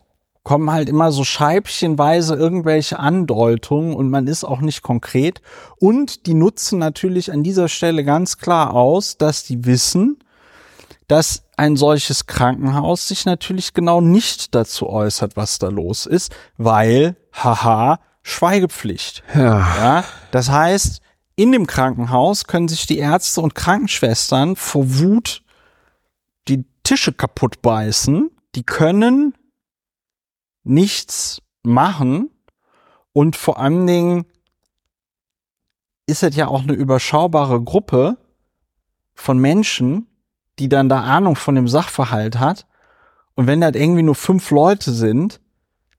Speaker 1: kommen halt immer so scheibchenweise irgendwelche Andeutungen und man ist auch nicht konkret. Und die nutzen natürlich an dieser Stelle ganz klar aus, dass die wissen, dass ein solches Krankenhaus sich natürlich genau nicht dazu äußert, was da los ist, weil, haha, Schweigepflicht.
Speaker 2: Ja.
Speaker 1: Ja, das heißt, in dem Krankenhaus können sich die Ärzte und Krankenschwestern vor Wut die Tische kaputt beißen. Die können nichts machen und vor allen Dingen ist es ja auch eine überschaubare Gruppe von Menschen, die dann da Ahnung von dem Sachverhalt hat. Und wenn das irgendwie nur fünf Leute sind,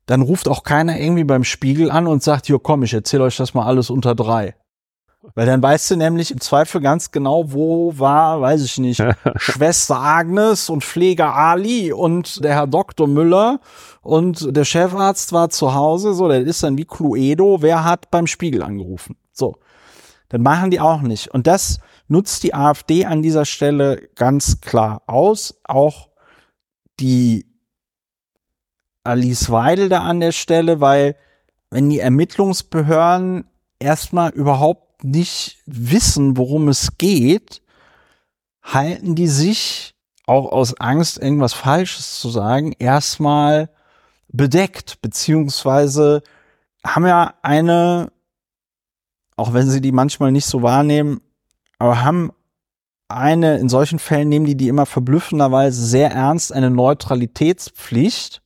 Speaker 1: dann ruft auch keiner irgendwie beim Spiegel an und sagt, jo komm, ich erzähle euch das mal alles unter drei. Weil dann weißt du nämlich im Zweifel ganz genau, wo war, weiß ich nicht, Schwester Agnes und Pfleger Ali und der Herr Dr. Müller und der Chefarzt war zu Hause, so, der ist dann wie Cluedo, wer hat beim Spiegel angerufen? So. Dann machen die auch nicht. Und das nutzt die AfD an dieser Stelle ganz klar aus. Auch die Alice Weidel da an der Stelle, weil wenn die Ermittlungsbehörden erstmal überhaupt nicht wissen, worum es geht, halten die sich auch aus Angst, irgendwas Falsches zu sagen, erstmal bedeckt, beziehungsweise haben ja eine, auch wenn sie die manchmal nicht so wahrnehmen, aber haben eine, in solchen Fällen nehmen die die immer verblüffenderweise sehr ernst, eine Neutralitätspflicht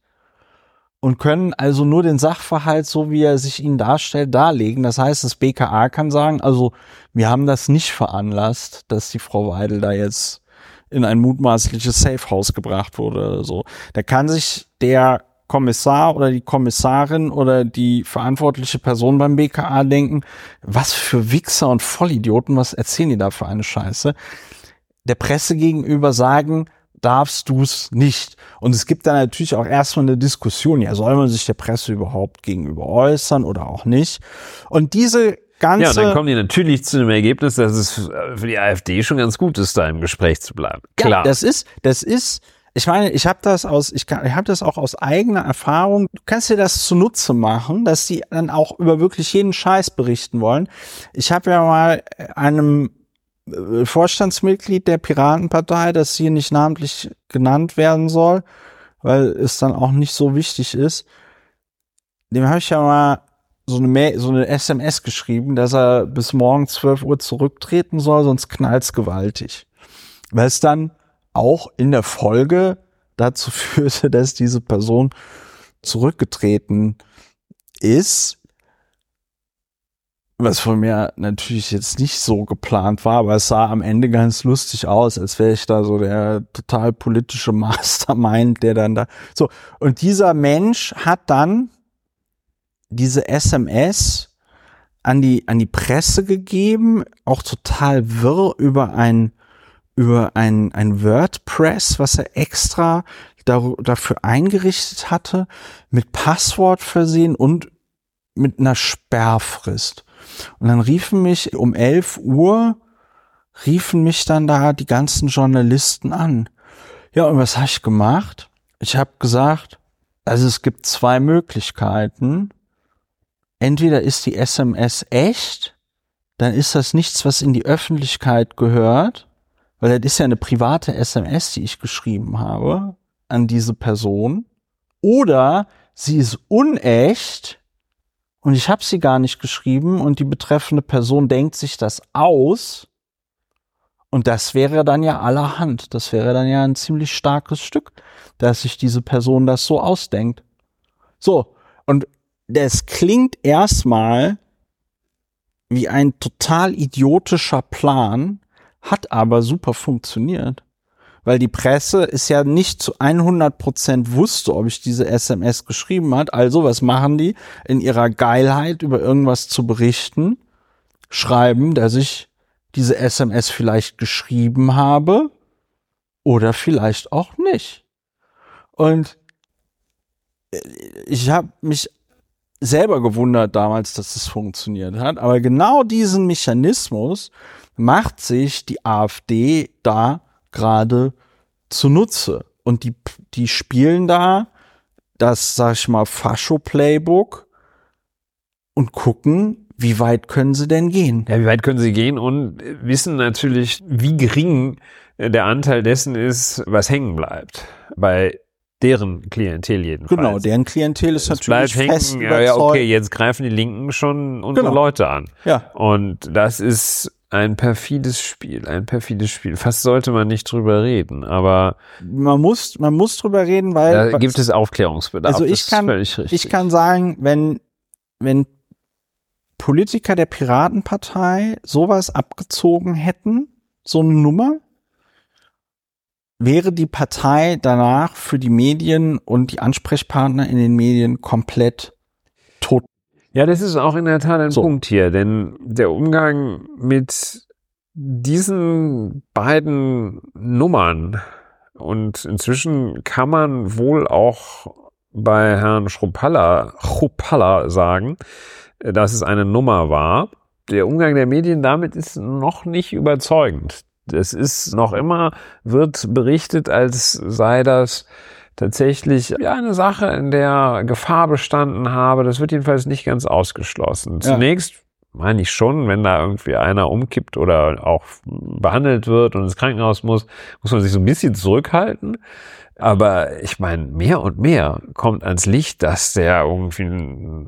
Speaker 1: und können also nur den Sachverhalt, so wie er sich ihnen darstellt, darlegen. Das heißt, das BKA kann sagen, also wir haben das nicht veranlasst, dass die Frau Weidel da jetzt in ein mutmaßliches Safehouse gebracht wurde oder so. Da kann sich der Kommissar oder die Kommissarin oder die verantwortliche Person beim BKA denken, was für Wichser und Vollidioten, was erzählen die da für eine Scheiße? Der Presse gegenüber sagen, darfst du es nicht. Und es gibt dann natürlich auch erstmal eine Diskussion, ja, soll man sich der Presse überhaupt gegenüber äußern oder auch nicht? Und diese ganze... Ja, und
Speaker 2: dann kommen die natürlich zu dem Ergebnis, dass es für die AfD schon ganz gut ist, da im Gespräch zu bleiben. Klar.
Speaker 1: Ja, das ist, das ist, ich meine, ich habe das aus, ich, kann, ich habe das auch aus eigener Erfahrung. Du kannst dir das zunutze machen, dass die dann auch über wirklich jeden Scheiß berichten wollen. Ich habe ja mal einem Vorstandsmitglied der Piratenpartei, das hier nicht namentlich genannt werden soll, weil es dann auch nicht so wichtig ist. Dem habe ich ja mal so eine, Mail, so eine SMS geschrieben, dass er bis morgen 12 Uhr zurücktreten soll, sonst knallt's gewaltig. Weil es dann auch in der Folge dazu führte, dass diese Person zurückgetreten ist was von mir natürlich jetzt nicht so geplant war, aber es sah am Ende ganz lustig aus, als wäre ich da so der total politische Mastermind, der dann da so und dieser Mensch hat dann diese SMS an die an die Presse gegeben, auch total wirr über ein über ein ein WordPress, was er extra dafür eingerichtet hatte, mit Passwort versehen und mit einer Sperrfrist. Und dann riefen mich um 11 Uhr, riefen mich dann da die ganzen Journalisten an. Ja, und was habe ich gemacht? Ich habe gesagt, also es gibt zwei Möglichkeiten. Entweder ist die SMS echt, dann ist das nichts, was in die Öffentlichkeit gehört, weil das ist ja eine private SMS, die ich geschrieben habe an diese Person. Oder sie ist unecht und ich habe sie gar nicht geschrieben und die betreffende Person denkt sich das aus. Und das wäre dann ja allerhand. Das wäre dann ja ein ziemlich starkes Stück, dass sich diese Person das so ausdenkt. So, und das klingt erstmal wie ein total idiotischer Plan, hat aber super funktioniert weil die Presse ist ja nicht zu 100 Prozent wusste, ob ich diese SMS geschrieben hat. Also was machen die in ihrer Geilheit über irgendwas zu berichten? Schreiben, dass ich diese SMS vielleicht geschrieben habe oder vielleicht auch nicht. Und äh, ich habe mich selber gewundert damals, dass es funktioniert hat. Aber genau diesen Mechanismus macht sich die AfD da gerade zunutze. Und die, die spielen da das, sag ich mal, Fascho-Playbook und gucken, wie weit können sie denn gehen?
Speaker 2: Ja, wie weit können sie gehen und wissen natürlich, wie gering der Anteil dessen ist, was hängen bleibt. Bei deren Klientel jedenfalls.
Speaker 1: Genau, deren Klientel ist es natürlich bleibt fest
Speaker 2: hängen, ja, ja, okay, jetzt greifen die Linken schon unsere genau. Leute an.
Speaker 1: Ja.
Speaker 2: Und das ist ein perfides Spiel, ein perfides Spiel. Fast sollte man nicht drüber reden, aber
Speaker 1: man muss, man muss drüber reden, weil
Speaker 2: da gibt es Aufklärungsbedarf.
Speaker 1: Also ich kann, ich kann sagen, wenn, wenn Politiker der Piratenpartei sowas abgezogen hätten, so eine Nummer, wäre die Partei danach für die Medien und die Ansprechpartner in den Medien komplett
Speaker 2: Ja, das ist auch in der Tat ein
Speaker 1: So.
Speaker 2: Punkt hier, denn der Umgang mit diesen beiden Nummern und inzwischen kann man wohl auch bei Herrn Schruppalla, Schruppalla sagen, dass es eine Nummer war. Der Umgang der Medien damit ist noch nicht überzeugend. Es ist noch immer, wird berichtet, als sei das tatsächlich ja, eine Sache, in der Gefahr bestanden habe. Das wird jedenfalls nicht ganz ausgeschlossen.
Speaker 1: Ja.
Speaker 2: Zunächst meine ich schon, wenn da irgendwie einer umkippt oder auch behandelt wird und ins Krankenhaus muss, muss man sich so ein bisschen zurückhalten. Aber ich meine, mehr und mehr kommt ans Licht, dass der irgendwie eine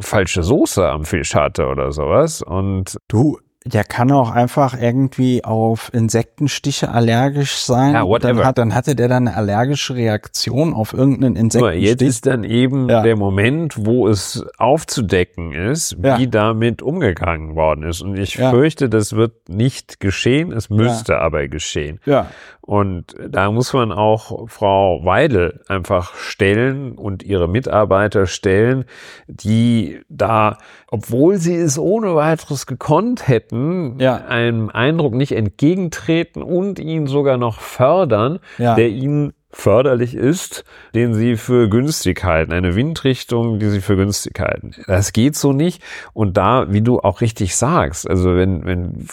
Speaker 2: falsche Soße am Fisch hatte oder sowas. Und
Speaker 1: Du, der kann auch einfach irgendwie auf Insektenstiche allergisch sein.
Speaker 2: Ja, whatever.
Speaker 1: dann, hat, dann hatte der dann eine allergische Reaktion auf irgendeinen Insektenstich.
Speaker 2: jetzt ist dann eben
Speaker 1: Ja.
Speaker 2: der Moment, wo es aufzudecken ist,
Speaker 1: Ja.
Speaker 2: wie damit umgegangen worden ist. Und ich
Speaker 1: Ja.
Speaker 2: fürchte, das wird nicht geschehen, es müsste aber geschehen.
Speaker 1: ja,
Speaker 2: Und da muss man auch Frau Weidel einfach stellen und ihre Mitarbeiter stellen, die da, obwohl sie es ohne weiteres gekonnt hätten,
Speaker 1: Ja.
Speaker 2: einem Eindruck nicht entgegentreten und ihn sogar noch fördern,
Speaker 1: Ja.
Speaker 2: der ihnen förderlich ist, den sie für günstig halten, eine Windrichtung, die sie für günstig halten. Das geht so nicht. Und da, wie du auch richtig sagst, also wenn, wenn,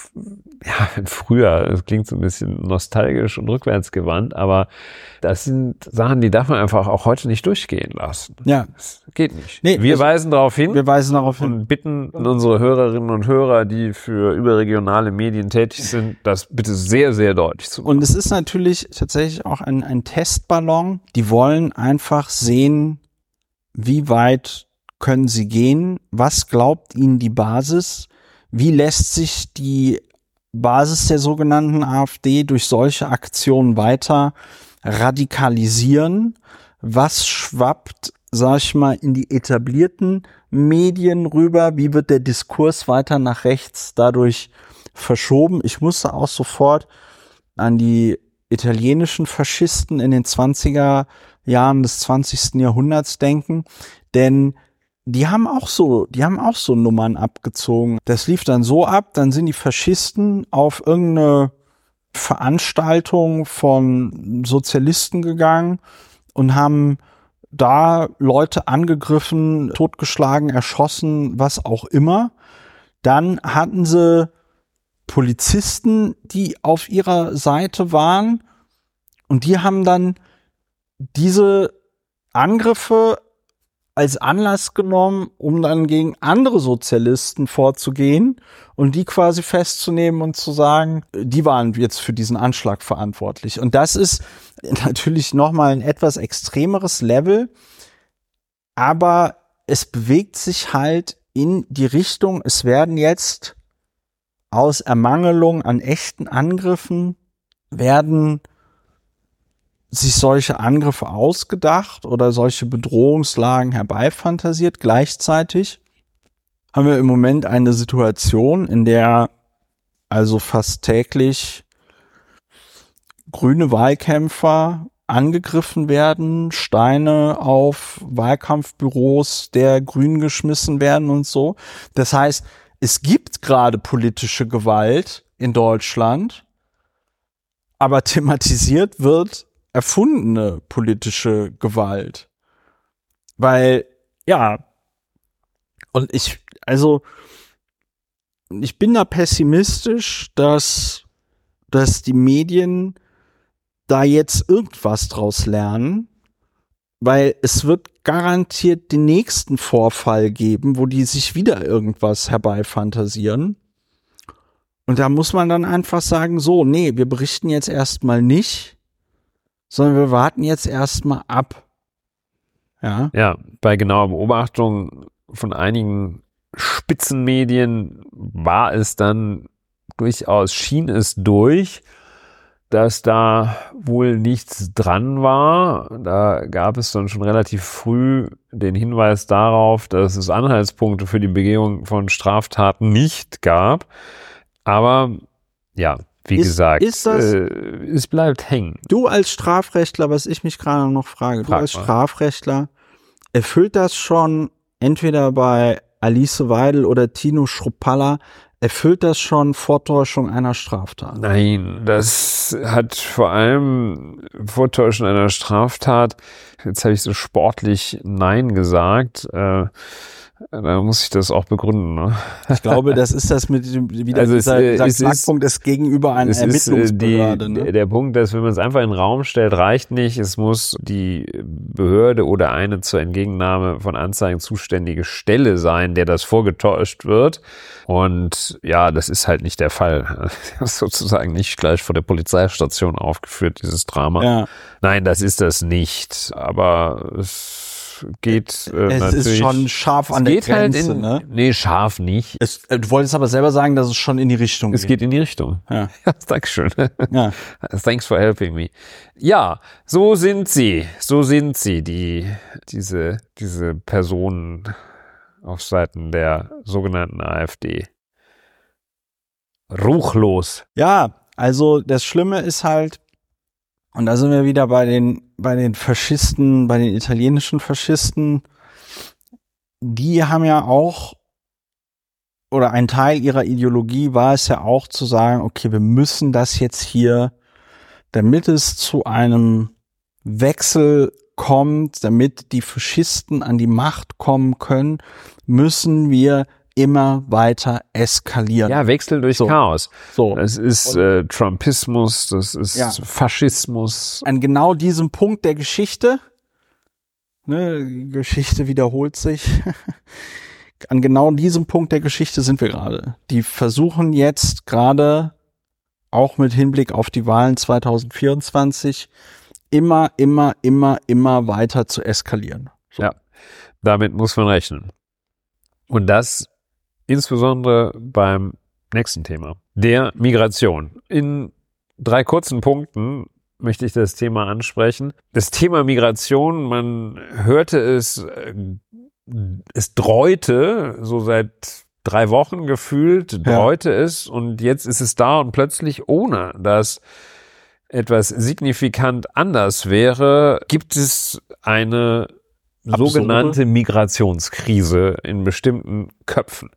Speaker 2: ja, früher, es klingt so ein bisschen nostalgisch und rückwärtsgewandt, aber das sind Sachen, die darf man einfach auch heute nicht durchgehen lassen.
Speaker 1: ja.
Speaker 2: Das geht nicht.
Speaker 1: Nee,
Speaker 2: Wir
Speaker 1: also-
Speaker 2: weisen darauf hin
Speaker 1: Wir weisen darauf hin.
Speaker 2: und bitten unsere Hörerinnen und Hörer, die für überregionale Medien tätig sind, das bitte sehr, sehr deutlich zu machen.
Speaker 1: Und es ist natürlich tatsächlich auch ein, ein Testballon. Die wollen einfach sehen, wie weit können sie gehen, was glaubt ihnen die Basis, wie lässt sich die Basis der sogenannten AfD durch solche Aktionen weiter radikalisieren, was schwappt, sag ich mal, in die etablierten Medien rüber, wie wird der Diskurs weiter nach rechts dadurch verschoben. Ich musste auch sofort an die italienischen Faschisten in den 20er Jahren des 20. Jahrhunderts denken, denn die haben auch so, die haben auch so Nummern abgezogen. Das lief dann so ab, dann sind die Faschisten auf irgendeine Veranstaltung von Sozialisten gegangen und haben da Leute angegriffen, totgeschlagen, erschossen, was auch immer. Dann hatten sie Polizisten, die auf ihrer Seite waren und die haben dann diese Angriffe als Anlass genommen, um dann gegen andere Sozialisten vorzugehen und die quasi festzunehmen und zu sagen, die waren jetzt für diesen Anschlag verantwortlich. Und das ist natürlich nochmal ein etwas extremeres Level, aber es bewegt sich halt in die Richtung, es werden jetzt aus Ermangelung an echten Angriffen werden sich solche Angriffe ausgedacht oder solche Bedrohungslagen herbeifantasiert. Gleichzeitig haben wir im Moment eine Situation, in der also fast täglich grüne Wahlkämpfer angegriffen werden, Steine auf Wahlkampfbüros der Grünen geschmissen werden und so. Das heißt, es gibt gerade politische Gewalt in Deutschland, aber thematisiert wird erfundene politische Gewalt. Weil, ja, und ich, also, ich bin da pessimistisch, dass, dass die Medien da jetzt irgendwas draus lernen, weil es wird garantiert den nächsten Vorfall geben, wo die sich wieder irgendwas herbeifantasieren. Und da muss man dann einfach sagen, so, nee, wir berichten jetzt erstmal nicht, sondern wir warten jetzt erstmal ab. Ja.
Speaker 2: Ja, bei genauer Beobachtung von einigen Spitzenmedien war es dann durchaus, schien es durch, dass da wohl nichts dran war. Da gab es dann schon relativ früh den Hinweis darauf, dass es Anhaltspunkte für die Begehung von Straftaten nicht gab. Aber ja, wie
Speaker 1: Ist-
Speaker 2: gesagt,
Speaker 1: ist das-
Speaker 2: äh, es bleibt hängen.
Speaker 1: Du als Strafrechtler, was ich mich gerade noch frage,
Speaker 2: Frag
Speaker 1: du als
Speaker 2: mal.
Speaker 1: Strafrechtler, erfüllt das schon entweder bei Alice Weidel oder Tino Schruppalla, erfüllt das schon Vortäuschung einer Straftat?
Speaker 2: Nein, das hat vor allem Vortäuschung einer Straftat. Jetzt habe ich so sportlich Nein gesagt. Äh, da muss ich das auch begründen. Ne?
Speaker 1: Ich glaube, das ist das mit dem, wieder
Speaker 2: Also es,
Speaker 1: dieser,
Speaker 2: äh,
Speaker 1: dieser
Speaker 2: es ist-
Speaker 1: Knackpunkt ist gegenüber einer
Speaker 2: Es ist äh, die,
Speaker 1: Ermittlungsbehörde. ne?
Speaker 2: der Punkt, dass wenn man es einfach in den Raum stellt, reicht nicht. Es muss die Behörde oder eine zur Entgegennahme von Anzeigen zuständige Stelle sein, der das vorgetäuscht wird. Und ja, das ist halt nicht der Fall. Ist sozusagen nicht gleich vor der Polizeistation aufgeführt, dieses Drama.
Speaker 1: Ja,
Speaker 2: Nein, das ist das nicht. Aber es geht äh,
Speaker 1: es ist schon scharf
Speaker 2: es
Speaker 1: an der
Speaker 2: halt
Speaker 1: Grenze.
Speaker 2: in,
Speaker 1: ne?
Speaker 2: Nee, scharf nicht.
Speaker 1: Es, äh, du wolltest aber selber sagen, dass es schon in die Richtung
Speaker 2: Es
Speaker 1: geht.
Speaker 2: geht in die Richtung.
Speaker 1: Ja.
Speaker 2: Ja, Dankeschön.
Speaker 1: Ja.
Speaker 2: Thanks for helping me. Ja, so sind sie. So sind sie, die, diese, diese Personen auf Seiten der sogenannten AfD. Ruchlos.
Speaker 1: Ja, also das Schlimme ist halt, und da sind wir wieder bei den, bei den Faschisten, bei den italienischen Faschisten, die haben ja auch, oder ein Teil ihrer Ideologie war es ja auch zu sagen, okay, wir müssen das jetzt hier, damit es zu einem Wechsel kommt, damit die Faschisten an die Macht kommen können, müssen wir immer weiter eskalieren.
Speaker 2: Ja, Wechsel durch
Speaker 1: So.
Speaker 2: Chaos.
Speaker 1: so.
Speaker 2: Das ist äh, Trumpismus, das ist
Speaker 1: Ja.
Speaker 2: Faschismus.
Speaker 1: an genau diesem Punkt der Geschichte, ne, Geschichte wiederholt sich, an genau diesem Punkt der Geschichte sind wir gerade. Die versuchen jetzt gerade, auch mit Hinblick auf die Wahlen 2024, immer, immer, immer, immer weiter zu eskalieren. So.
Speaker 2: Ja. Damit muss man rechnen. Und das insbesondere beim nächsten Thema, der Migration. In drei kurzen Punkten möchte ich das Thema ansprechen. Das Thema Migration, man hörte es, äh, es dreute, so seit drei Wochen gefühlt,
Speaker 1: Ja.
Speaker 2: dreute es und jetzt ist es da und plötzlich ohne, dass etwas signifikant anders wäre, gibt es eine
Speaker 1: Absurde.
Speaker 2: sogenannte Migrationskrise in bestimmten Köpfen.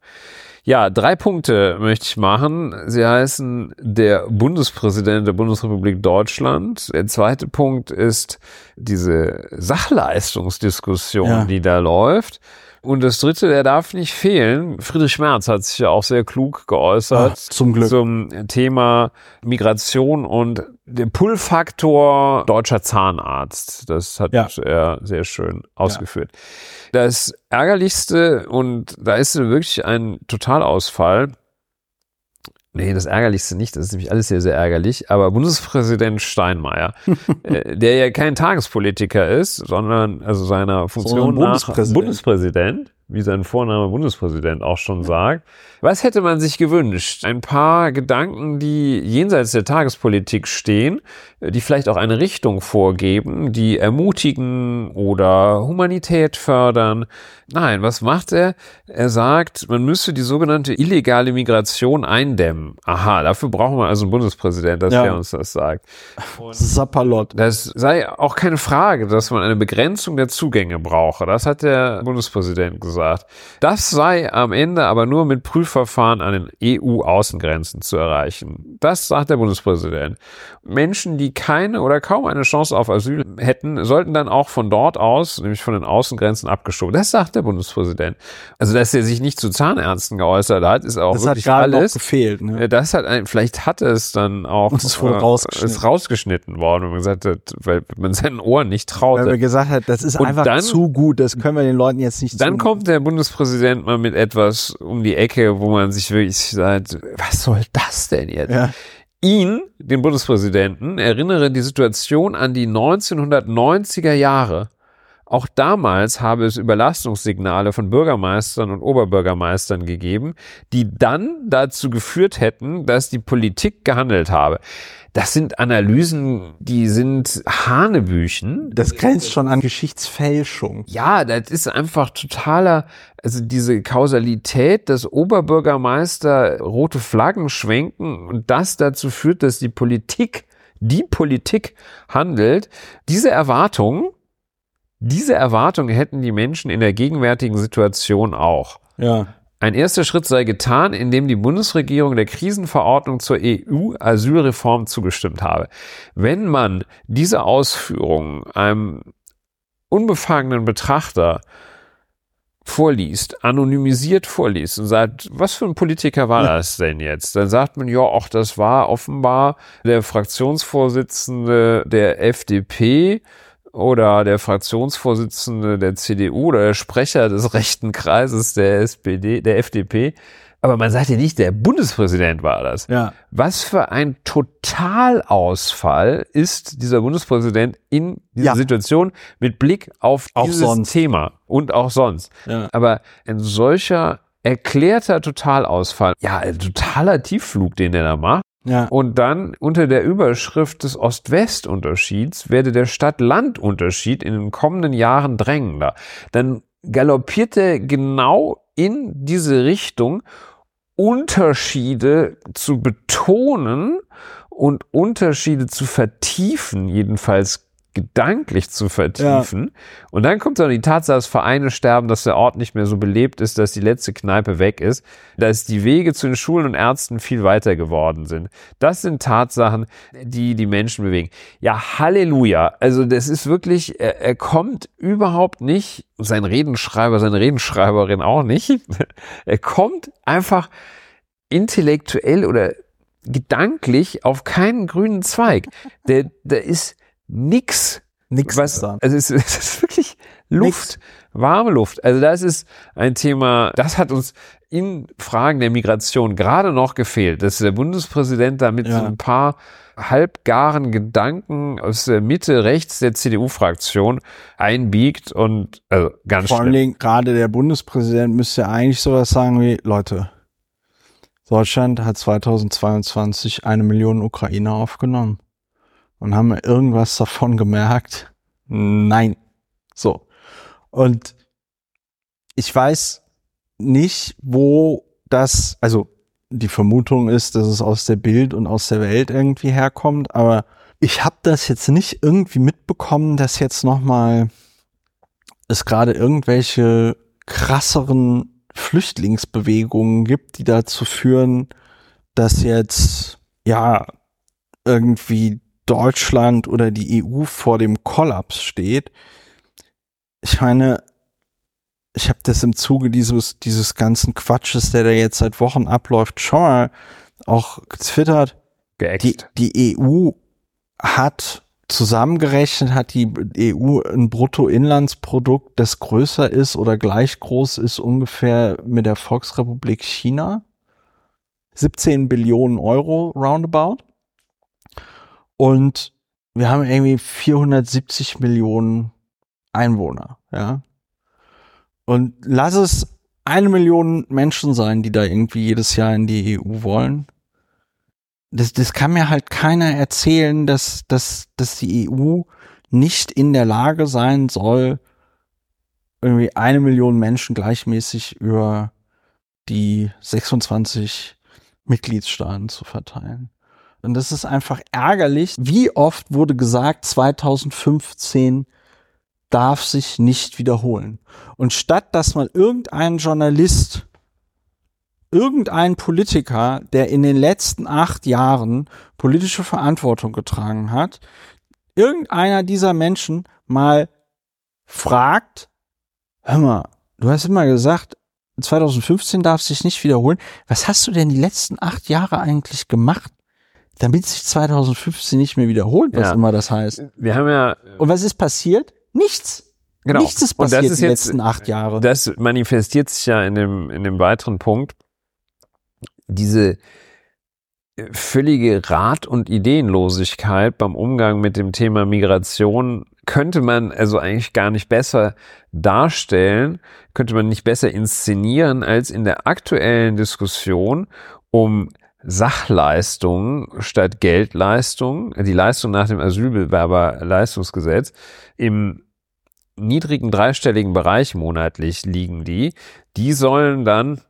Speaker 2: Ja, drei Punkte möchte ich machen. Sie heißen der Bundespräsident der Bundesrepublik Deutschland. Der zweite Punkt ist diese Sachleistungsdiskussion,
Speaker 1: Ja.
Speaker 2: die da läuft. Und das dritte, der darf nicht fehlen. Friedrich Merz hat sich ja auch sehr klug geäußert
Speaker 1: Ah, zum Glück.
Speaker 2: zum Thema Migration und der Pull-Faktor deutscher Zahnarzt. Das hat
Speaker 1: Ja.
Speaker 2: er sehr schön ausgeführt. Das Ärgerlichste, und da ist wirklich ein Totalausfall, Nee, das Ärgerlichste nicht, das ist nämlich alles sehr, sehr ärgerlich. Aber Bundespräsident Steinmeier, äh, der ja kein Tagespolitiker ist, sondern also seiner Funktion
Speaker 1: Sondern
Speaker 2: nach
Speaker 1: Bundespräsident.
Speaker 2: Bundespräsident, wie sein Vorname Bundespräsident auch schon sagt. Was hätte man sich gewünscht? Ein paar Gedanken, die jenseits der Tagespolitik stehen, die vielleicht auch eine Richtung vorgeben, die ermutigen oder Humanität fördern. Nein, was macht er? Er sagt, man müsse die sogenannte illegale Migration eindämmen. Aha, dafür brauchen wir also einen Bundespräsident, dass
Speaker 1: Ja.
Speaker 2: der uns das sagt.
Speaker 1: Sapperlot.
Speaker 2: Das sei auch keine Frage, dass man eine Begrenzung der Zugänge brauche. Das hat der Bundespräsident gesagt. Das sei am Ende aber nur mit Prüfverfahren an den EU-Außengrenzen zu erreichen. Das sagt der Bundespräsident. Menschen, die keine oder kaum eine Chance auf Asyl hätten, sollten dann auch von dort aus, nämlich von den Außengrenzen, abgeschoben. Das sagt der Bundespräsident. Also, dass er sich nicht zu Zahnärzten geäußert hat, ist auch
Speaker 1: Das hat
Speaker 2: wirklich
Speaker 1: gerade noch
Speaker 2: alles.
Speaker 1: gefehlt. Ne?
Speaker 2: Das hat vielleicht hat es dann auch
Speaker 1: Und es wurde
Speaker 2: äh,
Speaker 1: rausgeschnitten.
Speaker 2: ist rausgeschnitten worden, wenn man gesagt hat, weil man seinen Ohren nicht
Speaker 1: Weil wir
Speaker 2: traute.
Speaker 1: gesagt hat, das ist
Speaker 2: Und
Speaker 1: einfach
Speaker 2: dann-
Speaker 1: zu gut, das können wir den Leuten jetzt nicht
Speaker 2: Dann
Speaker 1: zumuten.
Speaker 2: Kommt der Bundespräsident mal mit etwas um die Ecke, wo man sich wirklich sagt, was soll das denn jetzt?
Speaker 1: Ja.
Speaker 2: Ihn, den Bundespräsidenten, erinnere die Situation an die 1990er Jahre. Auch damals habe es Überlastungssignale von Bürgermeistern und Oberbürgermeistern gegeben, die dann dazu geführt hätten, dass die Politik gehandelt habe. Das sind Analysen, die sind Hanebüchen.
Speaker 1: Das grenzt schon an Geschichtsfälschung.
Speaker 2: Ja, das ist einfach totaler, also diese Kausalität, dass Oberbürgermeister rote Flaggen schwenken und das dazu führt, dass die Politik, die Politik handelt. Diese Erwartung, diese Erwartung hätten die Menschen in der gegenwärtigen Situation auch.
Speaker 1: Ja.
Speaker 2: Ein erster Schritt sei getan, indem die Bundesregierung der Krisenverordnung zur EU-Asylreform zugestimmt habe. Wenn man diese Ausführungen einem unbefangenen Betrachter vorliest, anonymisiert vorliest und sagt, was für ein Politiker war das denn jetzt? Dann sagt man, ja, auch das war offenbar der Fraktionsvorsitzende der FDP oder der Fraktionsvorsitzende der CDU oder der Sprecher des rechten Kreises der SPD, der FDP. Aber man sagt ja nicht, der Bundespräsident war das.
Speaker 1: Ja.
Speaker 2: Was für ein Totalausfall ist dieser Bundespräsident in dieser
Speaker 1: Ja.
Speaker 2: Situation mit Blick auf
Speaker 1: Auch
Speaker 2: dieses
Speaker 1: sonst.
Speaker 2: Thema und auch sonst.
Speaker 1: Ja.
Speaker 2: Aber ein solcher erklärter Totalausfall, ja, ein totaler Tiefflug, den der da macht.
Speaker 1: Ja.
Speaker 2: Und dann unter der Überschrift des Ost-West-Unterschieds werde der Stadt-Land-Unterschied in den kommenden Jahren drängender. Dann galoppiert er genau in diese Richtung, Unterschiede zu betonen und Unterschiede zu vertiefen, jedenfalls gedanklich zu vertiefen. Und dann kommt dann die Tatsache, dass Vereine sterben, dass der Ort nicht mehr so belebt ist, dass die letzte Kneipe weg ist, dass die Wege zu den Schulen und Ärzten viel weiter geworden sind. Das sind Tatsachen, die die Menschen bewegen. Ja, Halleluja. Also das ist wirklich, er, er kommt überhaupt nicht, sein Redenschreiber, seine Redenschreiberin auch nicht. Er kommt einfach intellektuell oder gedanklich auf keinen grünen Zweig. Der, der ist nix
Speaker 1: Nix
Speaker 2: was,
Speaker 1: da.
Speaker 2: also es, es ist wirklich Luft, warme Luft. Also das ist ein Thema, das hat uns in Fragen der Migration gerade noch gefehlt, dass der Bundespräsident da mit
Speaker 1: Ja.
Speaker 2: so ein paar halbgaren Gedanken aus der Mitte rechts der CDU-Fraktion einbiegt und also ganz
Speaker 1: Vor allen. Dingen, gerade der Bundespräsident müsste ja eigentlich sowas sagen wie, Leute, Deutschland hat 2022 eine Million Ukrainer aufgenommen. Und haben wir irgendwas davon gemerkt? Nein. So. Und ich weiß nicht, wo das, also die Vermutung ist, dass es aus der Bild und aus der Welt irgendwie herkommt, aber ich habe das jetzt nicht irgendwie mitbekommen, dass jetzt noch mal es gerade irgendwelche krasseren Flüchtlingsbewegungen gibt, die dazu führen, dass jetzt ja irgendwie Deutschland oder die EU vor dem Kollaps steht. Ich meine, ich habe das im Zuge dieses dieses ganzen Quatsches, der da jetzt seit Wochen abläuft, schon mal auch getwittert. Die, die EU hat zusammengerechnet, hat die EU ein Bruttoinlandsprodukt, das größer ist oder gleich groß ist ungefähr mit der Volksrepublik China. 17 Billionen Euro roundabout. Und wir haben irgendwie 470 Millionen Einwohner, ja. Und lass es eine Million Menschen sein, die da irgendwie jedes Jahr in die EU wollen das, das kann mir halt keiner erzählen, dass, dass, dass die EU nicht in der Lage sein soll, irgendwie eine Million Menschen gleichmäßig über die 26 Mitgliedstaaten zu verteilen. Und das ist einfach ärgerlich. Wie oft wurde gesagt, 2015 darf sich nicht wiederholen. Und statt dass mal irgendein Journalist irgendein Politiker, der in den letzten acht Jahren politische Verantwortung getragen hat, irgendeiner dieser Menschen mal fragt, hör mal, du hast immer gesagt, 2015 darf sich nicht wiederholen. Was hast du denn die letzten acht Jahre eigentlich gemacht, damit sich 2015 nicht mehr wiederholt, was
Speaker 2: Ja.
Speaker 1: immer das heißt?
Speaker 2: Wir haben ja
Speaker 1: Und was ist passiert? Nichts.
Speaker 2: genau.
Speaker 1: Nichts ist passiert
Speaker 2: ist jetzt-
Speaker 1: letzten acht Jahre.
Speaker 2: Das manifestiert sich ja in dem, in dem weiteren Punkt. Diese äh, völlige Rat- und Ideenlosigkeit beim Umgang mit dem Thema Migration könnte man also eigentlich gar nicht besser darstellen, könnte man nicht besser inszenieren als in der aktuellen Diskussion um Sachleistungen statt Geldleistungen, die Leistung nach dem Asylbewerberleistungsgesetz im niedrigen dreistelligen Bereich monatlich liegen die. Die sollen dann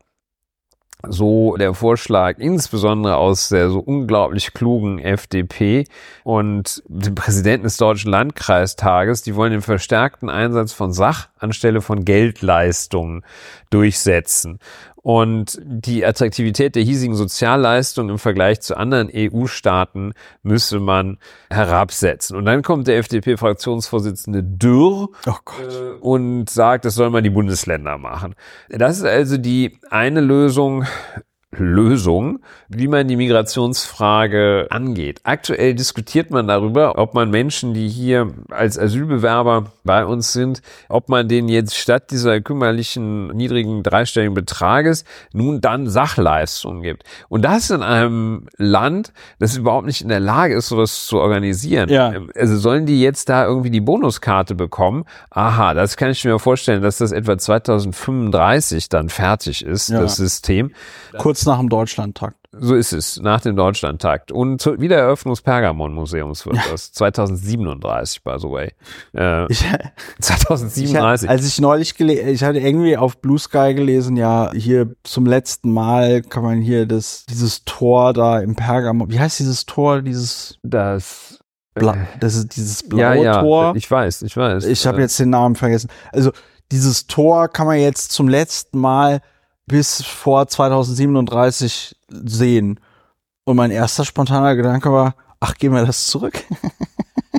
Speaker 2: so der Vorschlag, insbesondere aus der so unglaublich klugen FDP und dem Präsidenten des Deutschen Landkreistages, die wollen den verstärkten Einsatz von Sach anstelle von Geldleistungen durchsetzen und die Attraktivität der hiesigen Sozialleistungen im Vergleich zu anderen EU-Staaten müsse man herabsetzen. Und dann kommt der FDP-Fraktionsvorsitzende Dürr
Speaker 1: Oh
Speaker 2: äh, und sagt, das soll man die Bundesländer machen. Das ist also die eine Lösung, Lösung, wie man die Migrationsfrage angeht. Aktuell diskutiert man darüber, ob man Menschen, die hier als Asylbewerber bei uns sind, ob man denen jetzt statt dieser kümmerlichen niedrigen dreistelligen Betrages nun dann Sachleistungen gibt. Und das in einem Land, das überhaupt nicht in der Lage ist, sowas zu organisieren.
Speaker 1: Ja.
Speaker 2: Also sollen die jetzt da irgendwie die Bonuskarte bekommen? Aha, das kann ich mir vorstellen, dass das etwa 2035 dann fertig ist,
Speaker 1: Ja.
Speaker 2: das System.
Speaker 1: Kurz nach dem Deutschlandtakt.
Speaker 2: So ist es, nach dem Deutschlandtakt. Und zur Wiedereröffnung des Pergamon-Museums wird das. 2037, by the way. Äh,
Speaker 1: Ich, ich,
Speaker 2: 2037.
Speaker 1: als ich neulich gelesen, ich hatte irgendwie auf Blue Sky gelesen, ja, hier zum letzten Mal kann man hier das, dieses Tor da im Pergamon, wie heißt dieses Tor, dieses,
Speaker 2: das,
Speaker 1: Bla, das ist dieses
Speaker 2: Äh, ja,
Speaker 1: blaue
Speaker 2: ja,
Speaker 1: Tor.
Speaker 2: ich weiß, ich weiß.
Speaker 1: Ich habe
Speaker 2: Äh,
Speaker 1: jetzt den Namen vergessen. Also dieses Tor kann man jetzt zum letzten Mal bis vor 2037 sehen. Und mein erster spontaner Gedanke war, ach, gehen wir das zurück?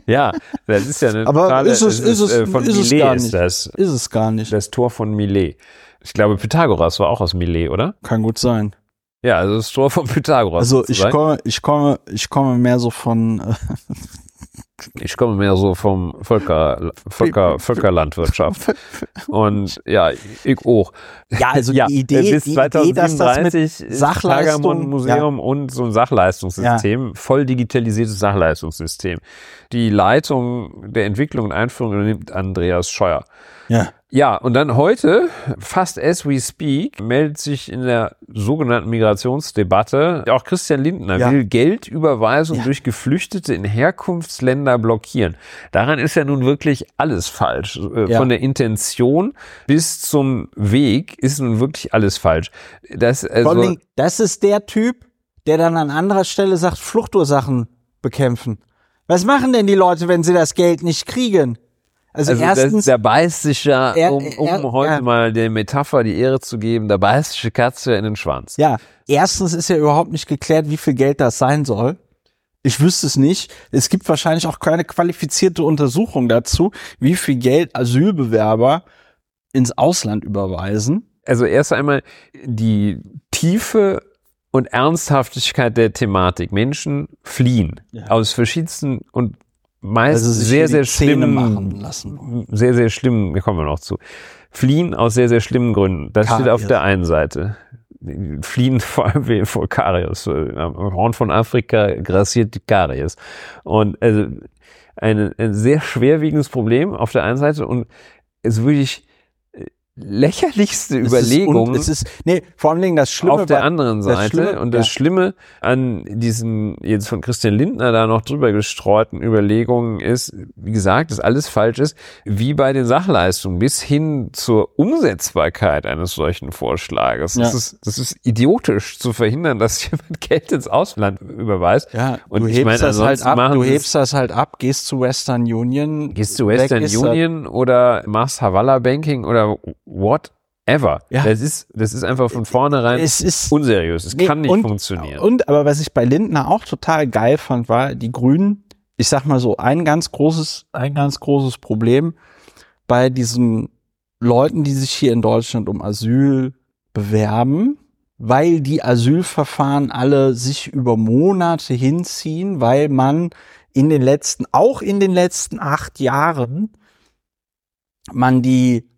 Speaker 2: Ja, das ist ja eine
Speaker 1: Aber
Speaker 2: totale,
Speaker 1: ist es- ist es-
Speaker 2: äh, von
Speaker 1: ist es
Speaker 2: Millet
Speaker 1: gar
Speaker 2: ist
Speaker 1: nicht.
Speaker 2: das.
Speaker 1: Ist es gar nicht.
Speaker 2: Das Tor von Millet. Ich glaube, Pythagoras war auch aus Millet, oder?
Speaker 1: Kann gut sein.
Speaker 2: Ja, also das Tor von Pythagoras.
Speaker 1: Also ich komme, ich komme, ich komme mehr so von, äh,
Speaker 2: Ich komme mehr so vom Völker, Völker, Völkerlandwirtschaft. Und ja, ich auch.
Speaker 1: ja, also
Speaker 2: ja,
Speaker 1: die Idee,
Speaker 2: bis
Speaker 1: die Idee, dass das mit
Speaker 2: 2037 ist
Speaker 1: Sachleistung-
Speaker 2: Pergamon-Museum und so ein Sachleistungssystem, voll digitalisiertes Sachleistungssystem. Die Leitung der Entwicklung und Einführung übernimmt Andreas Scheuer.
Speaker 1: ja,
Speaker 2: Ja, und dann heute, fast as we speak, meldet sich in der sogenannten Migrationsdebatte auch Christian Lindner
Speaker 1: Ja.
Speaker 2: will Geldüberweisung
Speaker 1: Ja.
Speaker 2: durch Geflüchtete in Herkunftsländer blockieren. Daran ist ja nun wirklich alles falsch. Äh,
Speaker 1: Ja.
Speaker 2: Von der Intention bis zum Weg ist nun wirklich alles falsch. Das,
Speaker 1: Vor
Speaker 2: also,
Speaker 1: allen Dingen, das ist der Typ, der dann an anderer Stelle sagt, Fluchtursachen bekämpfen. Was machen denn die Leute, wenn sie das Geld nicht kriegen? Also,
Speaker 2: also
Speaker 1: erstens,
Speaker 2: der beißt sich ja,
Speaker 1: Er-
Speaker 2: um, um
Speaker 1: er-
Speaker 2: heute
Speaker 1: ja.
Speaker 2: mal der Metapher die Ehre zu geben, sich die Katze in den Schwanz.
Speaker 1: ja, erstens ist ja überhaupt nicht geklärt, wie viel Geld das sein soll. Ich wüsste es nicht. Es gibt wahrscheinlich auch keine qualifizierte Untersuchung dazu, wie viel Geld Asylbewerber ins Ausland überweisen.
Speaker 2: also erst einmal die Tiefe und Ernsthaftigkeit der Thematik. Menschen fliehen
Speaker 1: Ja.
Speaker 2: aus verschiedensten und meist
Speaker 1: Also
Speaker 2: sehr, sehr
Speaker 1: lassen.
Speaker 2: sehr, sehr schlimmen, wir kommen wir noch zu, fliehen aus sehr, sehr schlimmen Gründen. Das steht auf der einen Seite. Fliehen vor allem vor Karies. Äh, Am Horn von Afrika grassiert die Karies. Und also eine, ein sehr schwerwiegendes Problem auf der einen Seite und es wirklich äh, lächerlichste
Speaker 1: Es ist
Speaker 2: Überlegung
Speaker 1: un- Es ist, nee, vor allen Dingen das Schlimme
Speaker 2: auf der anderen
Speaker 1: das
Speaker 2: Seite.
Speaker 1: Schlimme-
Speaker 2: und das
Speaker 1: ja.
Speaker 2: Schlimme an diesen jetzt von Christian Lindner da noch drüber gestreuten Überlegungen ist, wie gesagt, dass alles falsch ist, wie bei den Sachleistungen bis hin zur Umsetzbarkeit eines solchen Vorschlages. Das,
Speaker 1: Ja.
Speaker 2: ist, das ist idiotisch zu verhindern, dass jemand Geld ins Ausland überweist.
Speaker 1: Ja,
Speaker 2: Und
Speaker 1: du
Speaker 2: ich
Speaker 1: hebst
Speaker 2: meine,
Speaker 1: das halt ab, du hebst das halt ab, gehst zu Western Union.
Speaker 2: Gehst
Speaker 1: weg
Speaker 2: Western
Speaker 1: ist das-
Speaker 2: Union oder machst Havala Banking oder whatever.
Speaker 1: Ja.
Speaker 2: Das ist, das ist einfach von vornherein
Speaker 1: Es ist
Speaker 2: unseriös. Es
Speaker 1: Nee,
Speaker 2: kann nicht
Speaker 1: und,
Speaker 2: funktionieren.
Speaker 1: Und aber was ich bei Lindner auch total geil fand, war die Grünen. Ich sag mal so ein ganz großes, ein ganz großes Problem bei diesen Leuten, die sich hier in Deutschland um Asyl bewerben, weil die Asylverfahren alle sich über Monate hinziehen, weil man in den letzten, auch in den letzten acht Jahren, man die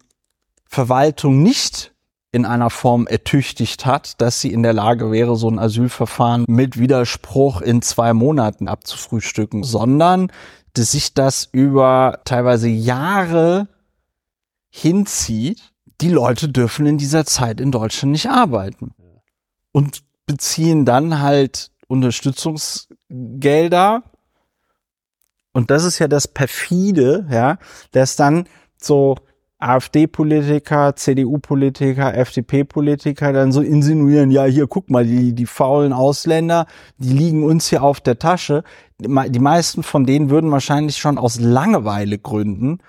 Speaker 1: Verwaltung nicht in einer Form ertüchtigt hat, dass sie in der Lage wäre, so ein Asylverfahren mit Widerspruch in zwei Monaten abzufrühstücken, sondern dass sich das über teilweise Jahre hinzieht. Die Leute dürfen in dieser Zeit in Deutschland nicht arbeiten und beziehen dann halt Unterstützungsgelder. Und das ist ja das perfide, ja, dass dann so AfD-Politiker, CDU-Politiker, FDP-Politiker dann so insinuieren, ja, hier, guck mal, die, die faulen Ausländer, die liegen uns hier auf der Tasche. Die meisten von denen würden wahrscheinlich schon aus Langeweile gründen,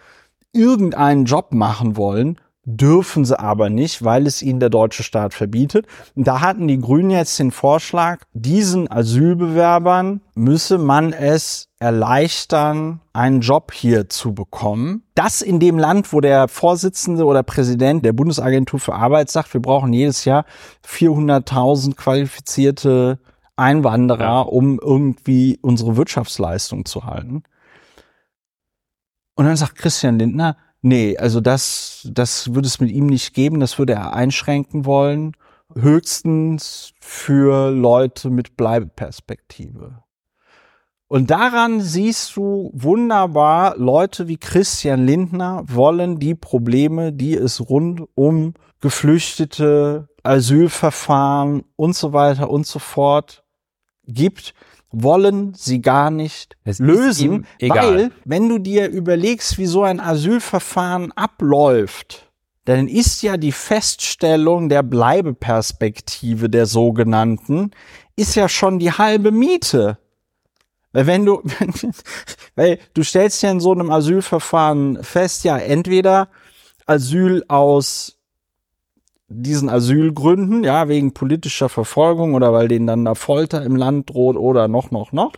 Speaker 1: irgendeinen Job machen wollen, dürfen sie aber nicht, weil es ihnen der deutsche Staat verbietet. Und da hatten die Grünen jetzt den Vorschlag, diesen Asylbewerbern müsse man es erleichtern, einen Job hier zu bekommen. Das in dem Land, wo der Vorsitzende oder Präsident der Bundesagentur für Arbeit sagt, wir brauchen jedes Jahr 400.000 qualifizierte Einwanderer, ja. um irgendwie unsere Wirtschaftsleistung zu halten. Und dann sagt Christian Lindner, Nee, also das, das würde es mit ihm nicht geben, das würde er einschränken wollen. Höchstens für Leute mit Bleibeperspektive. Und daran siehst du wunderbar, Leute wie Christian Lindner wollen die Probleme, die es rund um Geflüchtete, Asylverfahren und so weiter und so fort gibt, wollen sie gar nicht es lösen, weil wenn du dir überlegst, wie so ein Asylverfahren abläuft, dann ist ja die Feststellung der Bleibeperspektive der sogenannten, ist ja schon die halbe Miete. Weil wenn du, weil du stellst ja in so einem Asylverfahren fest, ja, entweder Asyl aus diesen Asylgründen, ja, wegen politischer Verfolgung oder weil denen dann da Folter im Land droht oder noch, noch, noch.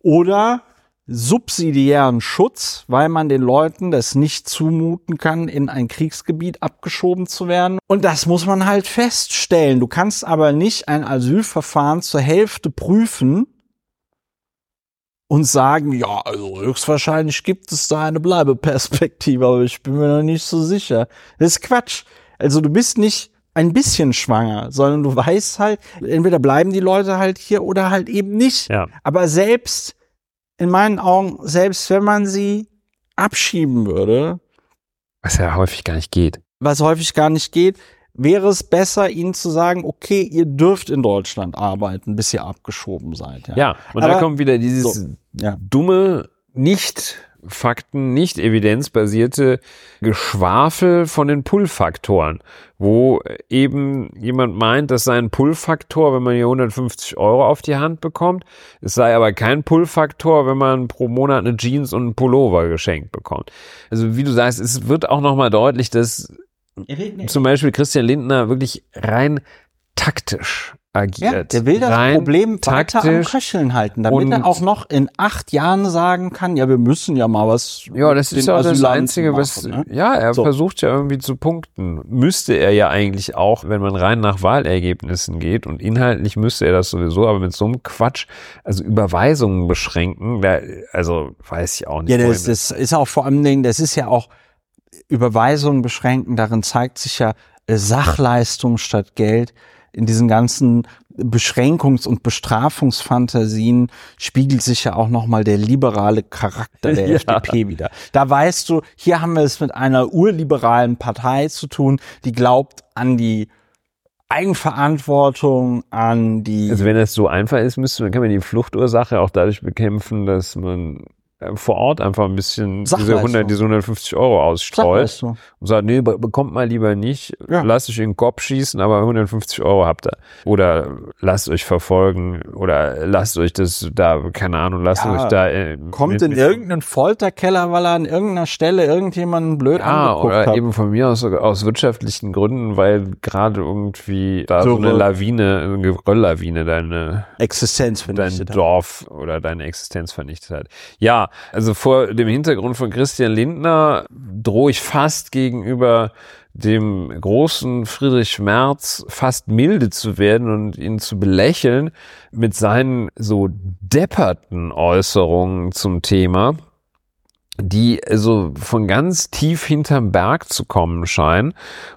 Speaker 1: Oder subsidiären Schutz, weil man den Leuten das nicht zumuten kann, in ein Kriegsgebiet abgeschoben zu werden. Und das muss man halt feststellen. Du kannst aber nicht ein Asylverfahren zur Hälfte prüfen und sagen, ja, also höchstwahrscheinlich gibt es da eine Bleibeperspektive, aber ich bin mir noch nicht so sicher. Das ist Quatsch. Also du bist nicht ein bisschen schwanger, sondern du weißt halt, entweder bleiben die Leute halt hier oder halt eben nicht.
Speaker 2: Ja.
Speaker 1: Aber selbst, in meinen Augen, selbst wenn man sie abschieben würde.
Speaker 2: Was ja häufig gar nicht geht.
Speaker 1: Was häufig gar nicht geht, wäre es besser, ihnen zu sagen, okay, ihr dürft in Deutschland arbeiten, bis ihr abgeschoben seid.
Speaker 2: Ja, ja und Aber, da kommt wieder dieses so, ja. dumme, nicht Fakten, nicht evidenzbasierte Geschwafel von den Pull-Faktoren, wo eben jemand meint, das sei ein Pull-Faktor, wenn man hier 150 Euro auf die Hand bekommt. Es sei aber kein Pull-Faktor, wenn man pro Monat eine Jeans und einen Pullover geschenkt bekommt. Also wie du sagst, es wird auch nochmal deutlich, dass zum Beispiel Christian Lindner wirklich rein taktisch agiert. Ja,
Speaker 1: der will das Problem weiter am Köcheln halten, damit er auch noch in acht Jahren sagen kann, ja, wir müssen ja mal was.
Speaker 2: Ja, das ist ja auch das Einzige, machen, was, ne? ja, er so. versucht ja irgendwie zu punkten. Müsste er ja eigentlich auch, wenn man rein nach Wahlergebnissen geht und inhaltlich müsste er das sowieso, aber mit so einem Quatsch, also Überweisungen beschränken, also weiß ich auch nicht.
Speaker 1: Ja, das, das ist auch vor allem Dingen, das ist ja auch Überweisungen beschränken, darin zeigt sich ja Sachleistung statt Geld in diesen ganzen Beschränkungs- und Bestrafungsfantasien spiegelt sich ja auch nochmal der liberale Charakter der ja. FDP wieder. Da weißt du, hier haben wir es mit einer urliberalen Partei zu tun, die glaubt an die Eigenverantwortung, an die.
Speaker 2: Also wenn es so einfach ist, müsste man, kann man die Fluchtursache auch dadurch bekämpfen, dass man vor Ort einfach ein bisschen diese 100, diese 150 Euro ausstreut und sagt, nee, bekommt mal lieber nicht, ja. lasst euch in den Kopf schießen, aber 150 Euro habt ihr. Oder lasst euch verfolgen oder lasst euch das da, keine Ahnung, lasst ja, euch da. Äh,
Speaker 1: kommt mit, in irgendeinen Folterkeller, weil er an irgendeiner Stelle irgendjemanden blöd ja, angeguckt oder
Speaker 2: hat. eben von mir aus aus wirtschaftlichen Gründen, weil gerade irgendwie da so, so eine Lawine, eine Gerölllawine deine
Speaker 1: Existenz
Speaker 2: vernichtet dein Dorf oder deine Existenz vernichtet hat. Ja, also vor dem Hintergrund von Christian Lindner drohe ich fast gegenüber dem großen Friedrich Merz fast milde zu werden und ihn zu belächeln mit seinen so depperten Äußerungen zum Thema, die also von ganz tief hinterm Berg zu kommen scheinen,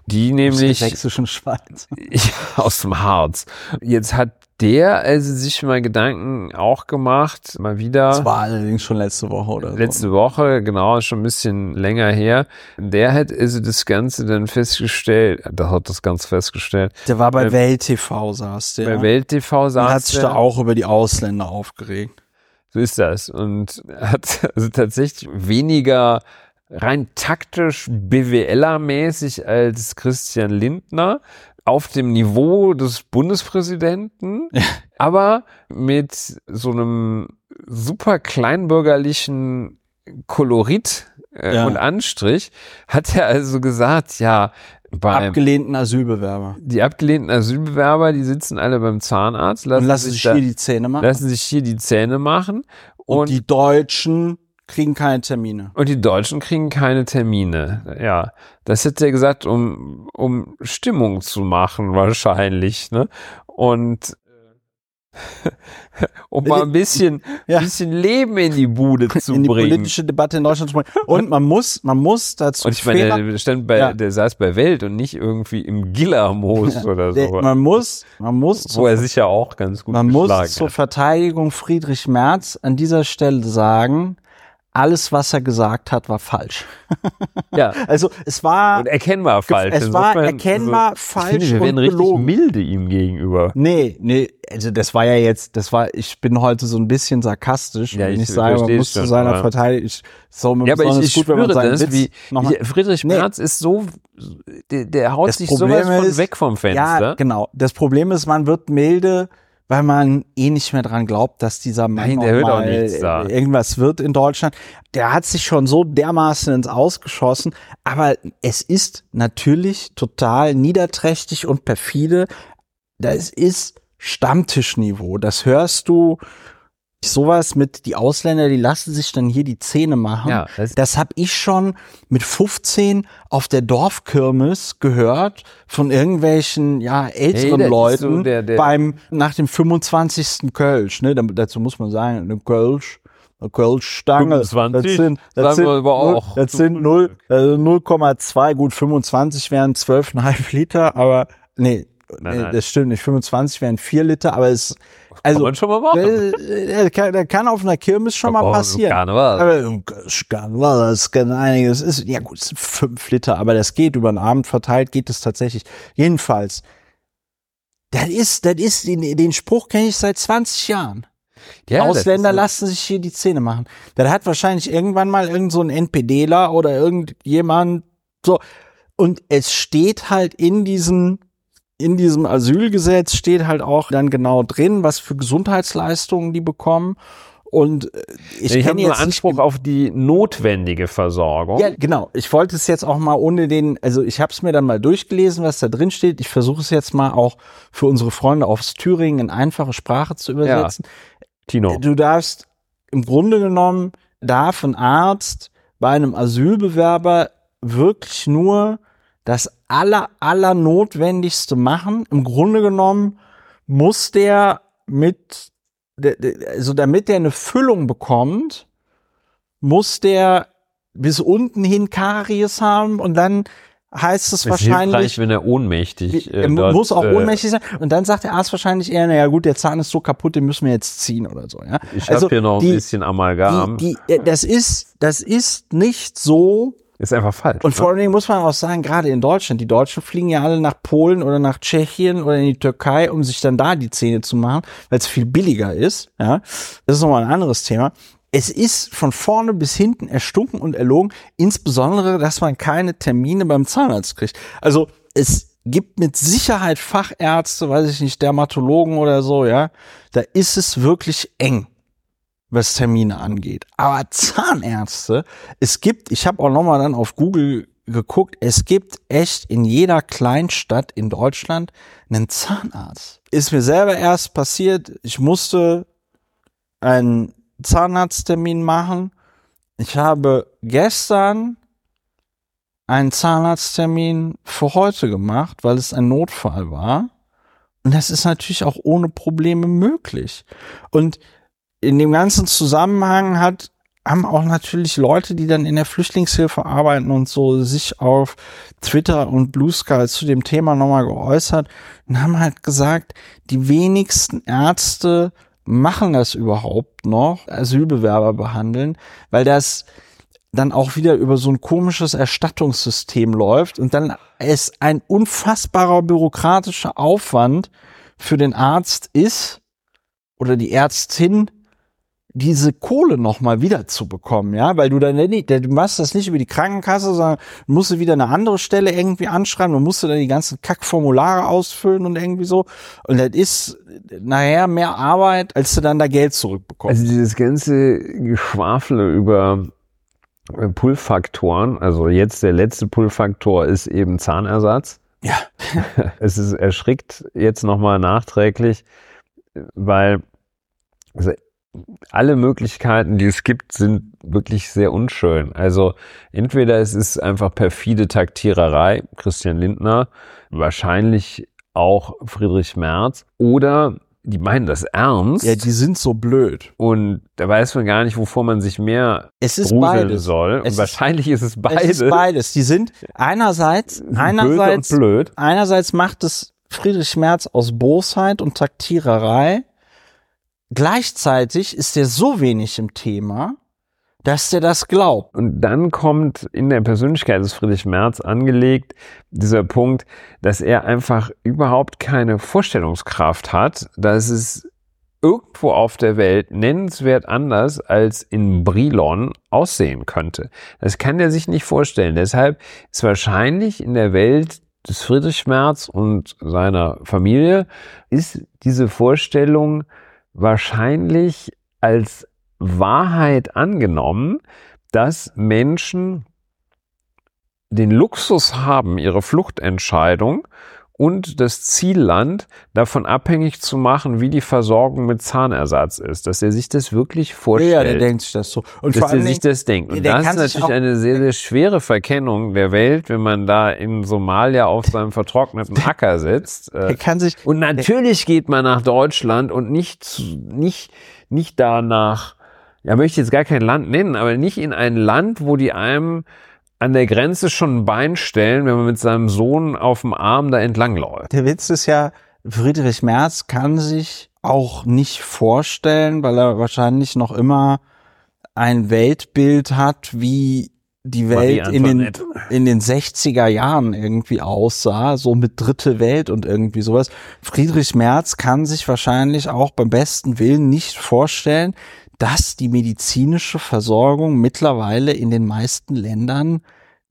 Speaker 2: die nämlich aus
Speaker 1: der sächsischen Schweiz
Speaker 2: aus dem Harz. Jetzt hat der also sich mal Gedanken auch gemacht, mal wieder.
Speaker 1: Das war allerdings schon letzte Woche oder
Speaker 2: so. Letzte Woche, genau, schon ein bisschen länger her. Der hat also das Ganze dann festgestellt, der hat das Ganze festgestellt.
Speaker 1: Der war bei äh, Welt TV, saß der.
Speaker 2: Bei Welt TV saß
Speaker 1: der. hat sich da auch über die Ausländer aufgeregt.
Speaker 2: So ist das. Und hat also tatsächlich weniger rein taktisch BWLer-mäßig als Christian Lindner auf dem Niveau des Bundespräsidenten, aber mit so einem super kleinbürgerlichen Kolorit äh,
Speaker 1: Ja.
Speaker 2: und Anstrich hat er also gesagt, ja, beim
Speaker 1: Abgelehnten Asylbewerber.
Speaker 2: die abgelehnten Asylbewerber, die sitzen alle beim Zahnarzt, lassen,
Speaker 1: Und lassen sich
Speaker 2: da,
Speaker 1: hier die Zähne machen.
Speaker 2: lassen sich hier die Zähne machen
Speaker 1: und,
Speaker 2: und,
Speaker 1: die Deutschen kriegen keine Termine.
Speaker 2: und die Deutschen kriegen keine Termine. Ja, das hätte er gesagt, um, um Stimmung zu machen wahrscheinlich, ne? Und um mal ein bisschen,
Speaker 1: Ja.
Speaker 2: bisschen Leben in die Bude zu
Speaker 1: in die
Speaker 2: bringen.
Speaker 1: politische Debatte in Deutschland zu bringen. Und man muss, man muss dazu
Speaker 2: Und ich meine,
Speaker 1: fair-
Speaker 2: der stand bei,
Speaker 1: Ja.
Speaker 2: der saß bei Welt und nicht irgendwie im Gillermoos oder
Speaker 1: der,
Speaker 2: so.
Speaker 1: man muss, man muss,
Speaker 2: wo
Speaker 1: zur,
Speaker 2: er sich ja auch ganz gut
Speaker 1: man muss zur
Speaker 2: hat.
Speaker 1: Verteidigung Friedrich Merz an dieser Stelle sagen, alles, was er gesagt hat, war falsch.
Speaker 2: Ja.
Speaker 1: Also es war,
Speaker 2: Und erkennbar falsch.
Speaker 1: es war
Speaker 2: Insofern,
Speaker 1: erkennbar
Speaker 2: ich
Speaker 1: falsch
Speaker 2: finde, wir
Speaker 1: und
Speaker 2: werden richtig
Speaker 1: gelogen.
Speaker 2: milde ihm gegenüber.
Speaker 1: Nee, nee, also das war ja jetzt, das war, ich bin heute so ein bisschen sarkastisch,
Speaker 2: Ja,
Speaker 1: wenn
Speaker 2: ich
Speaker 1: ich, sage, man muss zu seiner Verteidigung, ich, so
Speaker 2: Ja, aber ich, ich
Speaker 1: gut, wenn man
Speaker 2: spüre das,
Speaker 1: Witz
Speaker 2: wie, wie Friedrich
Speaker 1: Nee.
Speaker 2: Merz ist so, der, der haut
Speaker 1: Das
Speaker 2: sich
Speaker 1: Problem
Speaker 2: sowas von
Speaker 1: ist-
Speaker 2: weg vom Fenster.
Speaker 1: ja, genau. Das Problem ist, man wird milde, weil man eh nicht mehr dran glaubt, dass dieser Mann
Speaker 2: Nein,
Speaker 1: mal irgendwas wird in Deutschland. Der hat sich schon so dermaßen ins Ausgeschossen, aber es ist natürlich total niederträchtig und perfide. Das ist Stammtischniveau. Das hörst du sowas mit die Ausländer, die lassen sich dann hier die Zähne machen.
Speaker 2: Ja, das-
Speaker 1: das habe ich schon mit 15 auf der Dorfkirmes gehört von irgendwelchen ja älteren
Speaker 2: ist
Speaker 1: Leuten
Speaker 2: so der- der-
Speaker 1: beim nach dem 25. Kölsch, ne, dazu muss man sagen, eine Kölsch eine Kölschstange,
Speaker 2: 25,
Speaker 1: das sind, das
Speaker 2: sagen
Speaker 1: sind,
Speaker 2: wir aber
Speaker 1: null-
Speaker 2: auch
Speaker 1: das sind 0, also 0,2, gut 25 wären 12,5 Liter, aber nee,
Speaker 2: Nein,
Speaker 1: nee
Speaker 2: nein.
Speaker 1: das stimmt nicht, 25 wären 4 Liter, aber es also
Speaker 2: Kann man schon mal machen.
Speaker 1: äh, äh, kann, das kann auf einer Kirmes schon mal passieren.
Speaker 2: Karneval.
Speaker 1: Aber im Karneval, das kann einiges. Ist, ja gut, es sind fünf Liter, aber das geht über den Abend verteilt, geht es tatsächlich. Jedenfalls, das ist, das ist, den, den Spruch kenne ich seit 20 Jahren.
Speaker 2: Ja,
Speaker 1: Ausländer lassen sich hier die Zähne machen. Das hat wahrscheinlich irgendwann mal irgend so ein NPDler oder irgendjemand so. Und es steht halt in diesem, in diesem Asylgesetz steht halt auch dann genau drin, was für Gesundheitsleistungen die bekommen. Und äh, ich,
Speaker 2: Ich, habe
Speaker 1: kenne
Speaker 2: nur Anspruch auf die notwendige Versorgung.
Speaker 1: ja, genau. Ich wollte es jetzt auch mal ohne den, also ich habe es mir dann mal durchgelesen, was da drin steht. Ich versuche es jetzt mal auch für unsere Freunde aus Thüringen in einfache Sprache zu übersetzen.
Speaker 2: Tino.
Speaker 1: Du darfst im Grunde genommen darf ein Arzt bei einem Asylbewerber wirklich nur das aller aller notwendigste machen. Im Grunde genommen muss der mit also damit der eine Füllung bekommt, muss der bis unten hin Karies haben und dann heißt es
Speaker 2: Es
Speaker 1: wahrscheinlich
Speaker 2: wenn er ohnmächtig äh,
Speaker 1: er
Speaker 2: dort,
Speaker 1: muss auch
Speaker 2: äh,
Speaker 1: ohnmächtig sein. Und dann sagt der Arzt wahrscheinlich eher, naja gut, der Zahn ist so kaputt, den müssen wir jetzt ziehen oder so. Ja?
Speaker 2: Ich habe hier noch ein
Speaker 1: Also die,
Speaker 2: bisschen Amalgam.
Speaker 1: Die, die, äh, das ist, das ist nicht so.
Speaker 2: Ist einfach falsch.
Speaker 1: Und
Speaker 2: ne?
Speaker 1: vor allen Dingen muss man auch sagen, gerade in Deutschland, die Deutschen fliegen ja alle nach Polen oder nach Tschechien oder in die Türkei, um sich dann da die Zähne zu machen, weil es viel billiger ist. Ja, das ist nochmal ein anderes Thema. Es ist von vorne bis hinten erstunken und erlogen, insbesondere, dass man keine Termine beim Zahnarzt kriegt. Also es gibt mit Sicherheit Fachärzte, weiß ich nicht, Dermatologen oder so, ja. Da ist es wirklich eng was Termine angeht. Aber Zahnärzte, es gibt, ich habe auch nochmal dann auf Google geguckt, es gibt echt in jeder Kleinstadt in Deutschland einen Zahnarzt. Ist mir selber erst passiert, ich musste einen Zahnarzttermin machen. Ich habe gestern einen Zahnarzttermin für heute gemacht, weil es ein Notfall war. Und das ist natürlich auch ohne Probleme möglich. Und in dem ganzen Zusammenhang hat, haben auch natürlich Leute, die dann in der Flüchtlingshilfe arbeiten und so, sich auf Twitter und Blue Sky zu dem Thema nochmal geäußert und haben halt gesagt, die wenigsten Ärzte machen das überhaupt noch, Asylbewerber behandeln, weil das dann auch wieder über so ein komisches Erstattungssystem läuft und dann es ein unfassbarer bürokratischer Aufwand für den Arzt ist oder die Ärztin, diese Kohle nochmal wieder zu bekommen, ja, weil du dann nicht, du machst das nicht über die Krankenkasse, sondern musst du wieder eine andere Stelle irgendwie anschreiben, du musst dann die ganzen Kackformulare ausfüllen und irgendwie so. Und das ist nachher mehr Arbeit, als du dann da Geld zurückbekommst.
Speaker 2: Also dieses ganze Geschwafle über Pull-Faktoren, also jetzt der letzte Pull-Faktor ist eben Zahnersatz.
Speaker 1: Ja.
Speaker 2: es ist erschrickt jetzt nochmal nachträglich, weil also alle Möglichkeiten, die es gibt, sind wirklich sehr unschön. Also entweder es ist einfach perfide Taktiererei, Christian Lindner, wahrscheinlich auch Friedrich Merz, oder die meinen das ernst.
Speaker 1: Ja, die sind so blöd.
Speaker 2: Und da weiß man gar nicht, wovor man sich mehr
Speaker 1: es ist beides.
Speaker 2: soll. Und
Speaker 1: Es ist-
Speaker 2: wahrscheinlich ist es beides.
Speaker 1: Es ist beides. Die sind einerseits, einerseits,
Speaker 2: und blöd.
Speaker 1: einerseits macht es Friedrich Merz aus Bosheit und Taktiererei. Gleichzeitig ist er so wenig im Thema, dass der das glaubt.
Speaker 2: Und dann kommt in der Persönlichkeit des Friedrich Merz angelegt dieser Punkt, dass er einfach überhaupt keine Vorstellungskraft hat, dass es irgendwo auf der Welt nennenswert anders als in Brilon aussehen könnte. Das kann er sich nicht vorstellen. Deshalb ist wahrscheinlich in der Welt des Friedrich Merz und seiner Familie ist diese Vorstellung wahrscheinlich als Wahrheit angenommen, dass Menschen den Luxus haben, ihre Fluchtentscheidung und das Zielland davon abhängig zu machen, wie die Versorgung mit Zahnersatz ist, dass er sich das wirklich vorstellt.
Speaker 1: Ja, der denkt sich das so. Und
Speaker 2: dass er sich das denkt. Und das ist natürlich eine sehr, sehr schwere Verkennung der Welt, wenn man da in Somalia auf seinem vertrockneten Acker sitzt. Äh,
Speaker 1: der kann sich,
Speaker 2: und natürlich geht man nach Deutschland und nicht, nicht, nicht da nach, ja, möchte ich jetzt gar kein Land nennen, aber nicht in ein Land, wo die einem an der Grenze schon ein Bein stellen, wenn man mit seinem Sohn auf dem Arm da entlang läuft.
Speaker 1: der Witz ist ja, Friedrich Merz kann sich auch nicht vorstellen, weil er wahrscheinlich noch immer ein Weltbild hat, wie die Welt in den, in den 60er Jahren irgendwie aussah, so mit dritte Welt und irgendwie sowas. Friedrich Merz kann sich wahrscheinlich auch beim besten Willen nicht vorstellen, dass die medizinische Versorgung mittlerweile in den meisten Ländern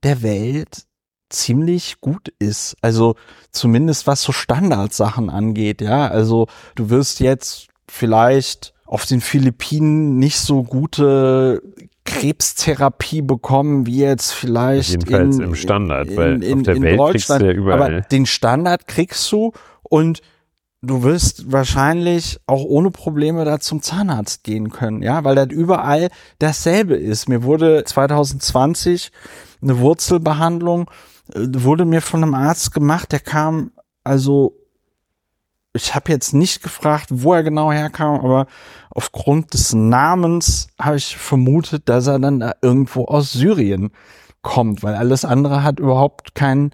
Speaker 1: der Welt ziemlich gut ist. Also zumindest was so Standardsachen angeht, ja. Also du wirst jetzt vielleicht auf den Philippinen nicht so gute Krebstherapie bekommen, wie jetzt vielleicht
Speaker 2: Jedenfalls
Speaker 1: in,
Speaker 2: im Standard, weil
Speaker 1: in,
Speaker 2: auf der Welt kriegst du
Speaker 1: Deutschland.
Speaker 2: ja überall.
Speaker 1: Aber den Standard kriegst du und du wirst wahrscheinlich auch ohne Probleme da zum Zahnarzt gehen können, ja, weil das überall dasselbe ist. Mir wurde 2020 eine Wurzelbehandlung, äh, wurde mir von einem Arzt gemacht, der kam, also ich habe jetzt nicht gefragt, wo er genau herkam, aber aufgrund des Namens habe ich vermutet, dass er dann da irgendwo aus Syrien kommt, weil alles andere hat überhaupt keinen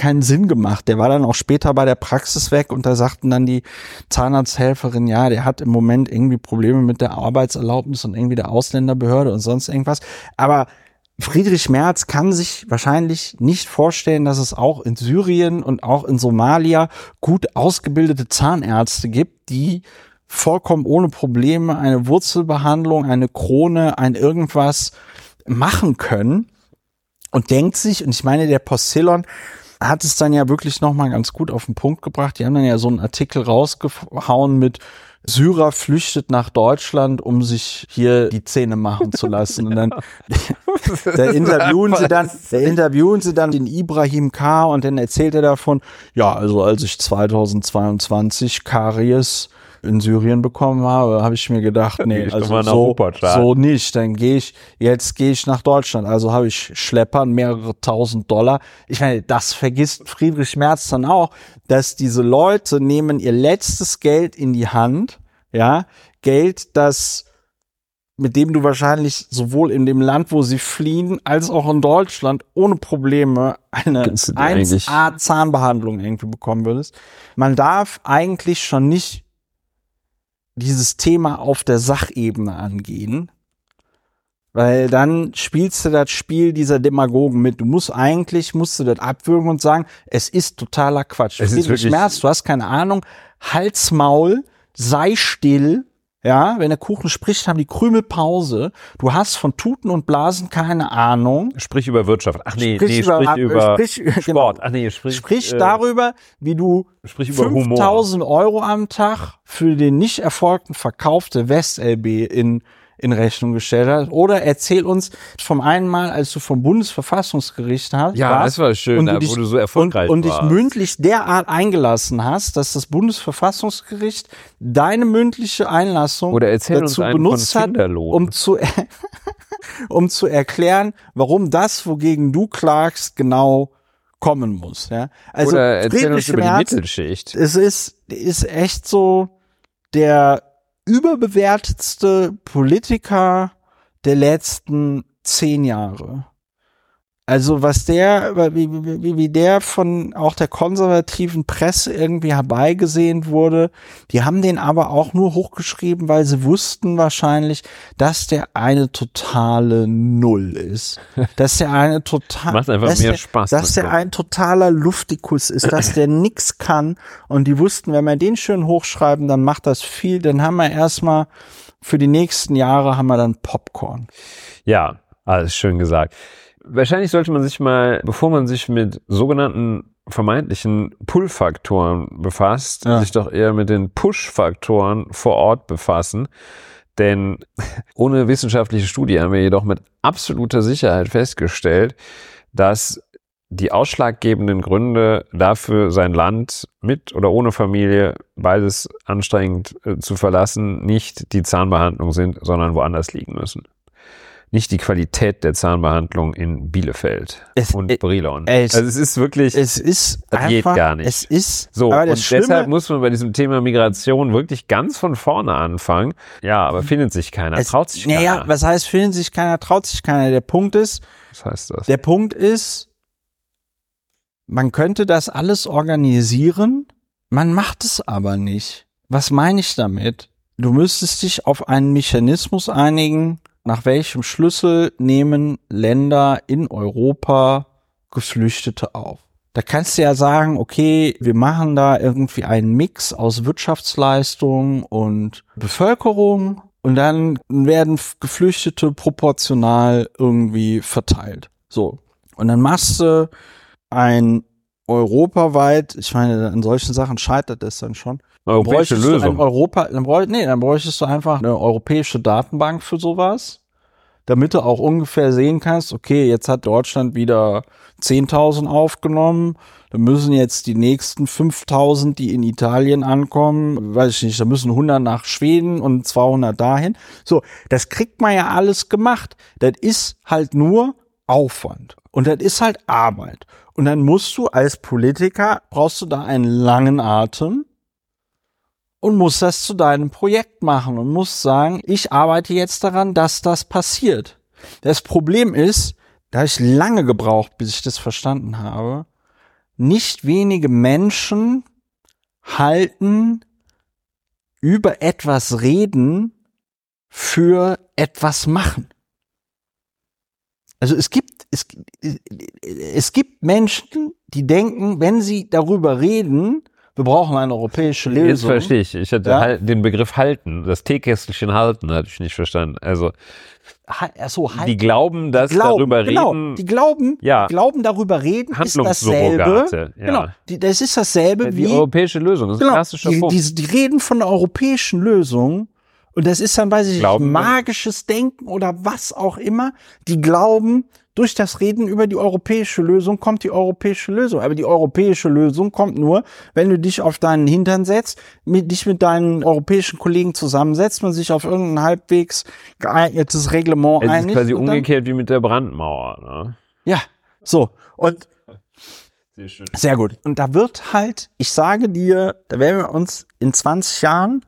Speaker 1: keinen Sinn gemacht. Der war dann auch später bei der Praxis weg und da sagten dann die Zahnarzthelferin, ja, der hat im Moment irgendwie Probleme mit der Arbeitserlaubnis und irgendwie der Ausländerbehörde und sonst irgendwas. Aber Friedrich Merz kann sich wahrscheinlich nicht vorstellen, dass es auch in Syrien und auch in Somalia gut ausgebildete Zahnärzte gibt, die vollkommen ohne Probleme eine Wurzelbehandlung, eine Krone, ein irgendwas machen können und denkt sich, und ich meine, der Postillon hat es dann ja wirklich nochmal ganz gut auf den Punkt gebracht. Die haben dann ja so einen Artikel rausgehauen mit Syrer flüchtet nach Deutschland, um sich hier die Zähne machen zu lassen. Und dann da interviewen sie dann, da interviewen sie dann den Ibrahim K. und dann erzählt er davon, ja, also als ich 2022 Karies in Syrien bekommen habe, habe ich mir gedacht, nee,
Speaker 2: ich
Speaker 1: also
Speaker 2: mal nach
Speaker 1: so, so nicht. Dann gehe ich, jetzt gehe ich nach Deutschland. Also habe ich Schleppern mehrere tausend Dollar. Ich meine, das vergisst Friedrich Merz dann auch, dass diese Leute nehmen ihr letztes Geld in die Hand, ja, Geld, das mit dem du wahrscheinlich sowohl in dem Land, wo sie fliehen, als auch in Deutschland ohne Probleme eine
Speaker 2: Kannst du dir eigentlich-
Speaker 1: 1A Zahnbehandlung irgendwie bekommen würdest. Man darf eigentlich schon nicht dieses Thema auf der Sachebene angehen, weil dann spielst du das Spiel dieser Demagogen mit. Du musst eigentlich, musst du das abwürgen und sagen, es ist totaler Quatsch.
Speaker 2: Es ist wirklich-
Speaker 1: Merz, du hast keine Ahnung, Hals, Maul, sei still, Ja, wenn der Kuchen spricht, haben die Krümel Pause. Du hast von Tuten und Blasen keine Ahnung.
Speaker 2: Sprich über Wirtschaft. Ach nee,
Speaker 1: Sprich
Speaker 2: nee,
Speaker 1: über-
Speaker 2: sprich über
Speaker 1: sprich-
Speaker 2: Sport.
Speaker 1: genau.
Speaker 2: Ach nee, sprich,
Speaker 1: Sprich
Speaker 2: äh,
Speaker 1: darüber, wie du
Speaker 2: sprich über Humor.
Speaker 1: 5000 Euro am Tag für den nicht erfolgten Verkauf der West-LB in, in Rechnung gestellt hast. Oder erzähl uns vom einen Mal, als du vom Bundesverfassungsgericht hast,
Speaker 2: Ja,
Speaker 1: warst
Speaker 2: das war schön,
Speaker 1: und
Speaker 2: da,
Speaker 1: du dich,
Speaker 2: wo du so erfolgreich
Speaker 1: und, und dich
Speaker 2: warst.
Speaker 1: mündlich derart eingelassen hast, dass das Bundesverfassungsgericht deine mündliche Einlassung dazu benutzt hat, um zu, um zu erklären, warum das, wogegen du klagst, genau kommen muss. Ja? Also
Speaker 2: Oder erzähl uns über die Mittelschicht.
Speaker 1: es ist, ist echt so der überbewertetste Politiker der letzten zehn Jahre. Also was der, wie, wie, wie der von auch der konservativen Presse irgendwie herbeigesehen wurde, die haben den aber auch nur hochgeschrieben, weil sie wussten wahrscheinlich, dass der eine totale Null ist. Dass der eine total,
Speaker 2: Macht einfach
Speaker 1: dass
Speaker 2: mehr
Speaker 1: der,
Speaker 2: Spaß
Speaker 1: Dass der ein totaler Luftikus ist, dass der nix kann. Und die wussten, wenn wir den schön hochschreiben, dann macht das viel. Dann haben wir erstmal für die nächsten Jahre haben wir dann Popcorn.
Speaker 2: Ja, alles schön gesagt. Wahrscheinlich sollte man sich mal, bevor man sich mit sogenannten vermeintlichen Pull-Faktoren befasst,
Speaker 1: Ja.
Speaker 2: sich doch eher mit den Push-Faktoren vor Ort befassen. Denn ohne wissenschaftliche Studie haben wir jedoch mit absoluter Sicherheit festgestellt, dass die ausschlaggebenden Gründe dafür, sein Land mit oder ohne Familie, beides anstrengend äh, zu verlassen, nicht die Zahnbehandlung sind, sondern woanders liegen müssen. Nicht die Qualität der Zahnbehandlung in Bielefeld
Speaker 1: Es-
Speaker 2: und Brilon.
Speaker 1: es-
Speaker 2: also es ist wirklich
Speaker 1: Es ist
Speaker 2: Das geht
Speaker 1: einfach,
Speaker 2: gar nicht.
Speaker 1: es ist
Speaker 2: so. Und
Speaker 1: Schlimme,
Speaker 2: deshalb muss man bei diesem Thema Migration wirklich ganz von vorne anfangen. Ja, aber findet sich keiner,
Speaker 1: es,
Speaker 2: traut sich keiner.
Speaker 1: Naja, was heißt, findet sich keiner, traut sich keiner. Der Punkt ist,
Speaker 2: was heißt das?
Speaker 1: Der Punkt ist, man könnte das alles organisieren, man macht es aber nicht. Was meine ich damit? Du müsstest dich auf einen Mechanismus einigen, nach welchem Schlüssel nehmen Länder in Europa Geflüchtete auf. Da kannst du ja sagen, okay, wir machen da irgendwie einen Mix aus Wirtschaftsleistung und Bevölkerung und dann werden Geflüchtete proportional irgendwie verteilt. So. Und dann machst du ein europaweit, ich meine, an solchen Sachen scheitert es dann schon.
Speaker 2: Europäische
Speaker 1: Bräuchtest du
Speaker 2: Lösung.
Speaker 1: Europa, dann bräuch, nee, dann bräuchtest du einfach eine europäische Datenbank für sowas, damit du auch ungefähr sehen kannst, okay, jetzt hat Deutschland wieder 10.000 aufgenommen, dann müssen jetzt die nächsten 5.000, die in Italien ankommen, weiß ich nicht, da müssen 100 nach Schweden und 200 dahin. So, das kriegt man ja alles gemacht. Das ist halt nur Aufwand. Und das ist halt Arbeit. Und dann musst du als Politiker, brauchst du da einen langen Atem und musst das zu deinem Projekt machen und musst sagen, ich arbeite jetzt daran, dass das passiert. Das Problem ist, da ich lange gebraucht, bis ich das verstanden habe, nicht wenige Menschen halten über etwas reden für etwas machen. Also es gibt, es, es gibt Menschen, die denken, wenn sie darüber reden, wir brauchen eine europäische Lösung.
Speaker 2: Jetzt verstehe ich. Ich hatte
Speaker 1: Ja?
Speaker 2: halt den Begriff halten, das Teekästelchen halten, hatte ich nicht verstanden. Also
Speaker 1: Ha- so, halt,
Speaker 2: die glauben, dass
Speaker 1: glauben,
Speaker 2: darüber
Speaker 1: genau,
Speaker 2: reden.
Speaker 1: die glauben,
Speaker 2: Ja.
Speaker 1: die glauben darüber reden, ist dasselbe.
Speaker 2: Ja.
Speaker 1: Genau, die, das ist dasselbe
Speaker 2: die
Speaker 1: wie
Speaker 2: europäische Lösung, das ist ein
Speaker 1: genau,
Speaker 2: klassischer
Speaker 1: die,
Speaker 2: Punkt.
Speaker 1: die, die reden von der europäischen Lösung und das ist dann, weiß ich nicht, magisches Denken oder was auch immer. Die glauben, durch das Reden über die europäische Lösung kommt die europäische Lösung. Aber die europäische Lösung kommt nur, wenn du dich auf deinen Hintern setzt, mit, dich mit deinen europäischen Kollegen zusammensetzt, man sich auf irgendein halbwegs geeignetes Reglement
Speaker 2: es ist
Speaker 1: einigt.
Speaker 2: quasi
Speaker 1: und
Speaker 2: umgekehrt wie mit der Brandmauer. Ne?
Speaker 1: Ja, so. Und
Speaker 2: Sehr schön.
Speaker 1: sehr gut. Und da wird halt, ich sage dir, da werden wir uns in 20 Jahren,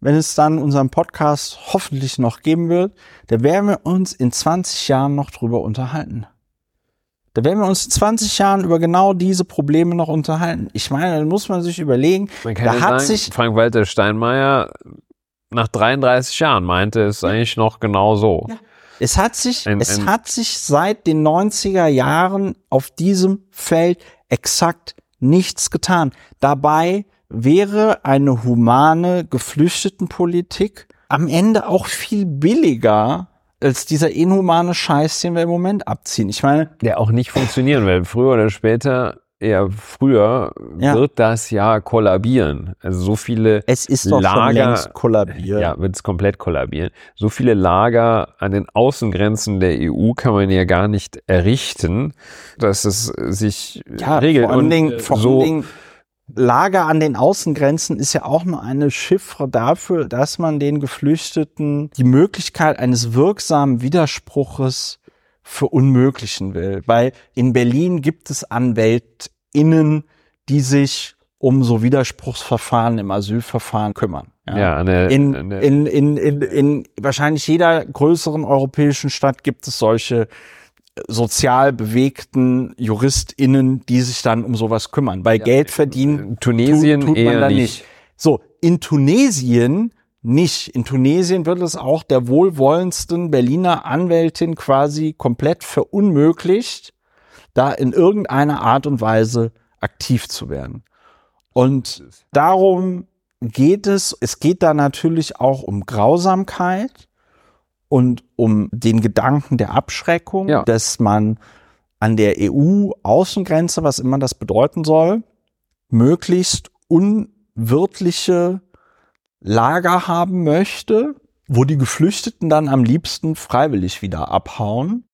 Speaker 1: wenn es dann unseren Podcast hoffentlich noch geben wird, da werden wir uns in 20 Jahren noch drüber unterhalten. Da werden wir uns in 20 Jahren über genau diese Probleme noch unterhalten. Ich meine, da muss man sich überlegen,
Speaker 2: Man
Speaker 1: da
Speaker 2: ja
Speaker 1: hat
Speaker 2: sagen,
Speaker 1: sich,
Speaker 2: Frank-Walter Steinmeier nach 33 Jahren meinte es eigentlich noch genau so.
Speaker 1: Ja. es hat sich,
Speaker 2: Ein-
Speaker 1: es
Speaker 2: ein-
Speaker 1: hat sich seit den 90er Jahren auf diesem Feld exakt nichts getan. Dabei wäre eine humane Geflüchtetenpolitik am Ende auch viel billiger als dieser inhumane Scheiß, den wir im Moment abziehen. Ich meine,
Speaker 2: der auch nicht funktionieren will. Früher oder später eher früher ja. wird das ja kollabieren. Also so viele
Speaker 1: es ist doch Lager, schon kollabiert.
Speaker 2: Ja, wird es komplett kollabieren. So viele Lager an den Außengrenzen der EU kann man ja gar nicht errichten, dass es sich
Speaker 1: ja,
Speaker 2: regelt.
Speaker 1: Vor allen Dingen, vor allen Dingen Lager an den Außengrenzen ist ja auch nur eine Chiffre dafür, dass man den Geflüchteten die Möglichkeit eines wirksamen Widerspruches verunmöglichen will. Weil in Berlin gibt es AnwältInnen, die sich um so Widerspruchsverfahren im Asylverfahren kümmern.
Speaker 2: Ja, ja eine,
Speaker 1: in,
Speaker 2: eine
Speaker 1: in, in, in, in wahrscheinlich jeder größeren europäischen Stadt gibt es solche sozial bewegten JuristInnen, die sich dann um sowas kümmern. Bei ja, Geld verdienen
Speaker 2: Tunesien tut, tut man da nicht. nicht.
Speaker 1: So, in Tunesien nicht. In Tunesien wird es auch der wohlwollendsten Berliner Anwältin quasi komplett verunmöglicht, da in irgendeiner Art und Weise aktiv zu werden. Und darum geht es. Es geht da natürlich auch um Grausamkeit und um den Gedanken der Abschreckung, ja. dass man an der EU-Außengrenze, was immer das bedeuten soll, möglichst unwirtliche Lager haben möchte, wo die Geflüchteten dann am liebsten freiwillig wieder abhauen.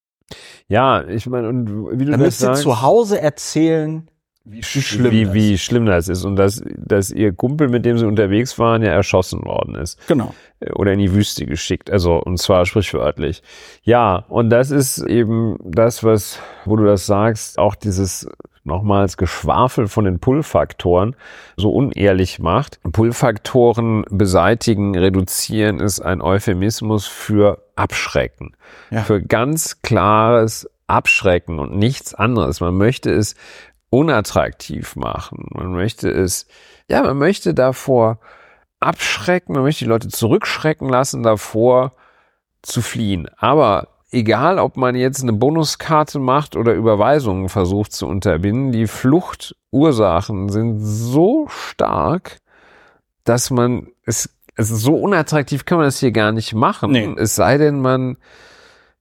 Speaker 2: Ja, ich meine, und
Speaker 1: wie du Damit das sagst, zu Hause erzählen,
Speaker 2: wie, schlimm, wie, das. wie schlimm das ist und dass, dass ihr Kumpel, mit dem sie unterwegs waren, ja erschossen worden ist.
Speaker 1: Genau.
Speaker 2: Oder in die Wüste geschickt, also und zwar sprichwörtlich. Ja, und das ist eben das, was, wo du das sagst, auch dieses nochmals Geschwafel von den Pull-Faktoren so unehrlich macht. Pull-Faktoren beseitigen, reduzieren ist ein Euphemismus für abschrecken. Ja. Für ganz klares Abschrecken und nichts anderes. Man möchte es unattraktiv machen. Man möchte es, ja, man möchte davor abschrecken, man möchte die Leute zurückschrecken lassen davor zu fliehen. Aber egal ob man jetzt eine Bonuskarte macht oder Überweisungen versucht zu unterbinden, die Fluchtursachen sind so stark, dass man es, es ist so unattraktiv kann man das hier gar nicht machen. Nee. Es sei denn, man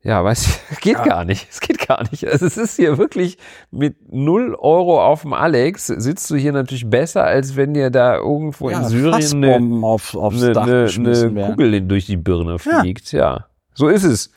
Speaker 2: ja, weiß ich, geht ja. gar nicht. Es geht gar nicht. Also es ist hier wirklich mit null Euro auf dem Alex sitzt du hier natürlich besser, als wenn dir da irgendwo ja, in Syrien eine,
Speaker 1: auf, aufs eine, eine,
Speaker 2: eine Kugel durch die Birne fliegt. Ja. ja, so ist es.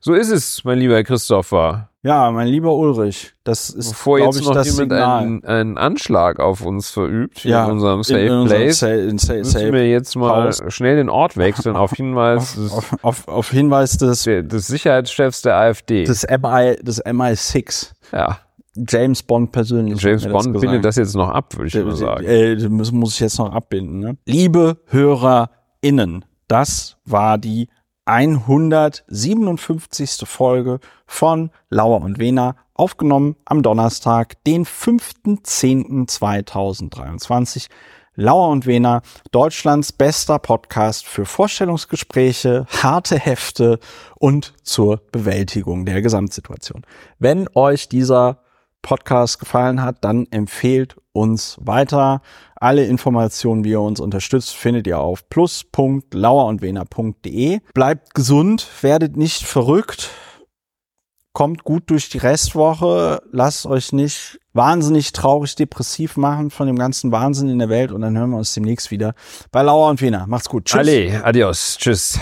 Speaker 2: So ist es, mein lieber Christopher.
Speaker 1: Ja, mein lieber Ulrich, das ist
Speaker 2: Bevor jetzt ich, noch jemand einen, einen Anschlag auf uns verübt
Speaker 1: ja,
Speaker 2: in unserem Safe in, in Place, Sa in Sa müssen wir jetzt mal Haus. schnell den Ort wechseln auf Hinweis
Speaker 1: auf, auf, auf, auf Hinweis des,
Speaker 2: des Sicherheitschefs der AfD.
Speaker 1: Des MI, des MI6.
Speaker 2: Ja.
Speaker 1: James Bond persönlich.
Speaker 2: James Bond das bindet das jetzt noch ab, würde ich mal sagen.
Speaker 1: Äh, muss, muss ich jetzt noch abbinden. Ne? Liebe HörerInnen, das war die 157. Folge von Lauer und Wena, aufgenommen am Donnerstag, den 5.10.2023. Lauer und Wena, Deutschlands bester Podcast für Vorstellungsgespräche, harte Hefte und zur Bewältigung der Gesamtsituation. Wenn euch dieser Podcast gefallen hat, dann empfehlt uns weiter. Alle Informationen, wie ihr uns unterstützt, findet ihr auf plus.lauerundwener.de. Bleibt gesund, werdet nicht verrückt, kommt gut durch die Restwoche, lasst euch nicht wahnsinnig traurig, depressiv machen von dem ganzen Wahnsinn in der Welt und dann hören wir uns demnächst wieder bei Lauer und Wiener. Macht's gut.
Speaker 2: Tschüss. Alle, adios. Tschüss.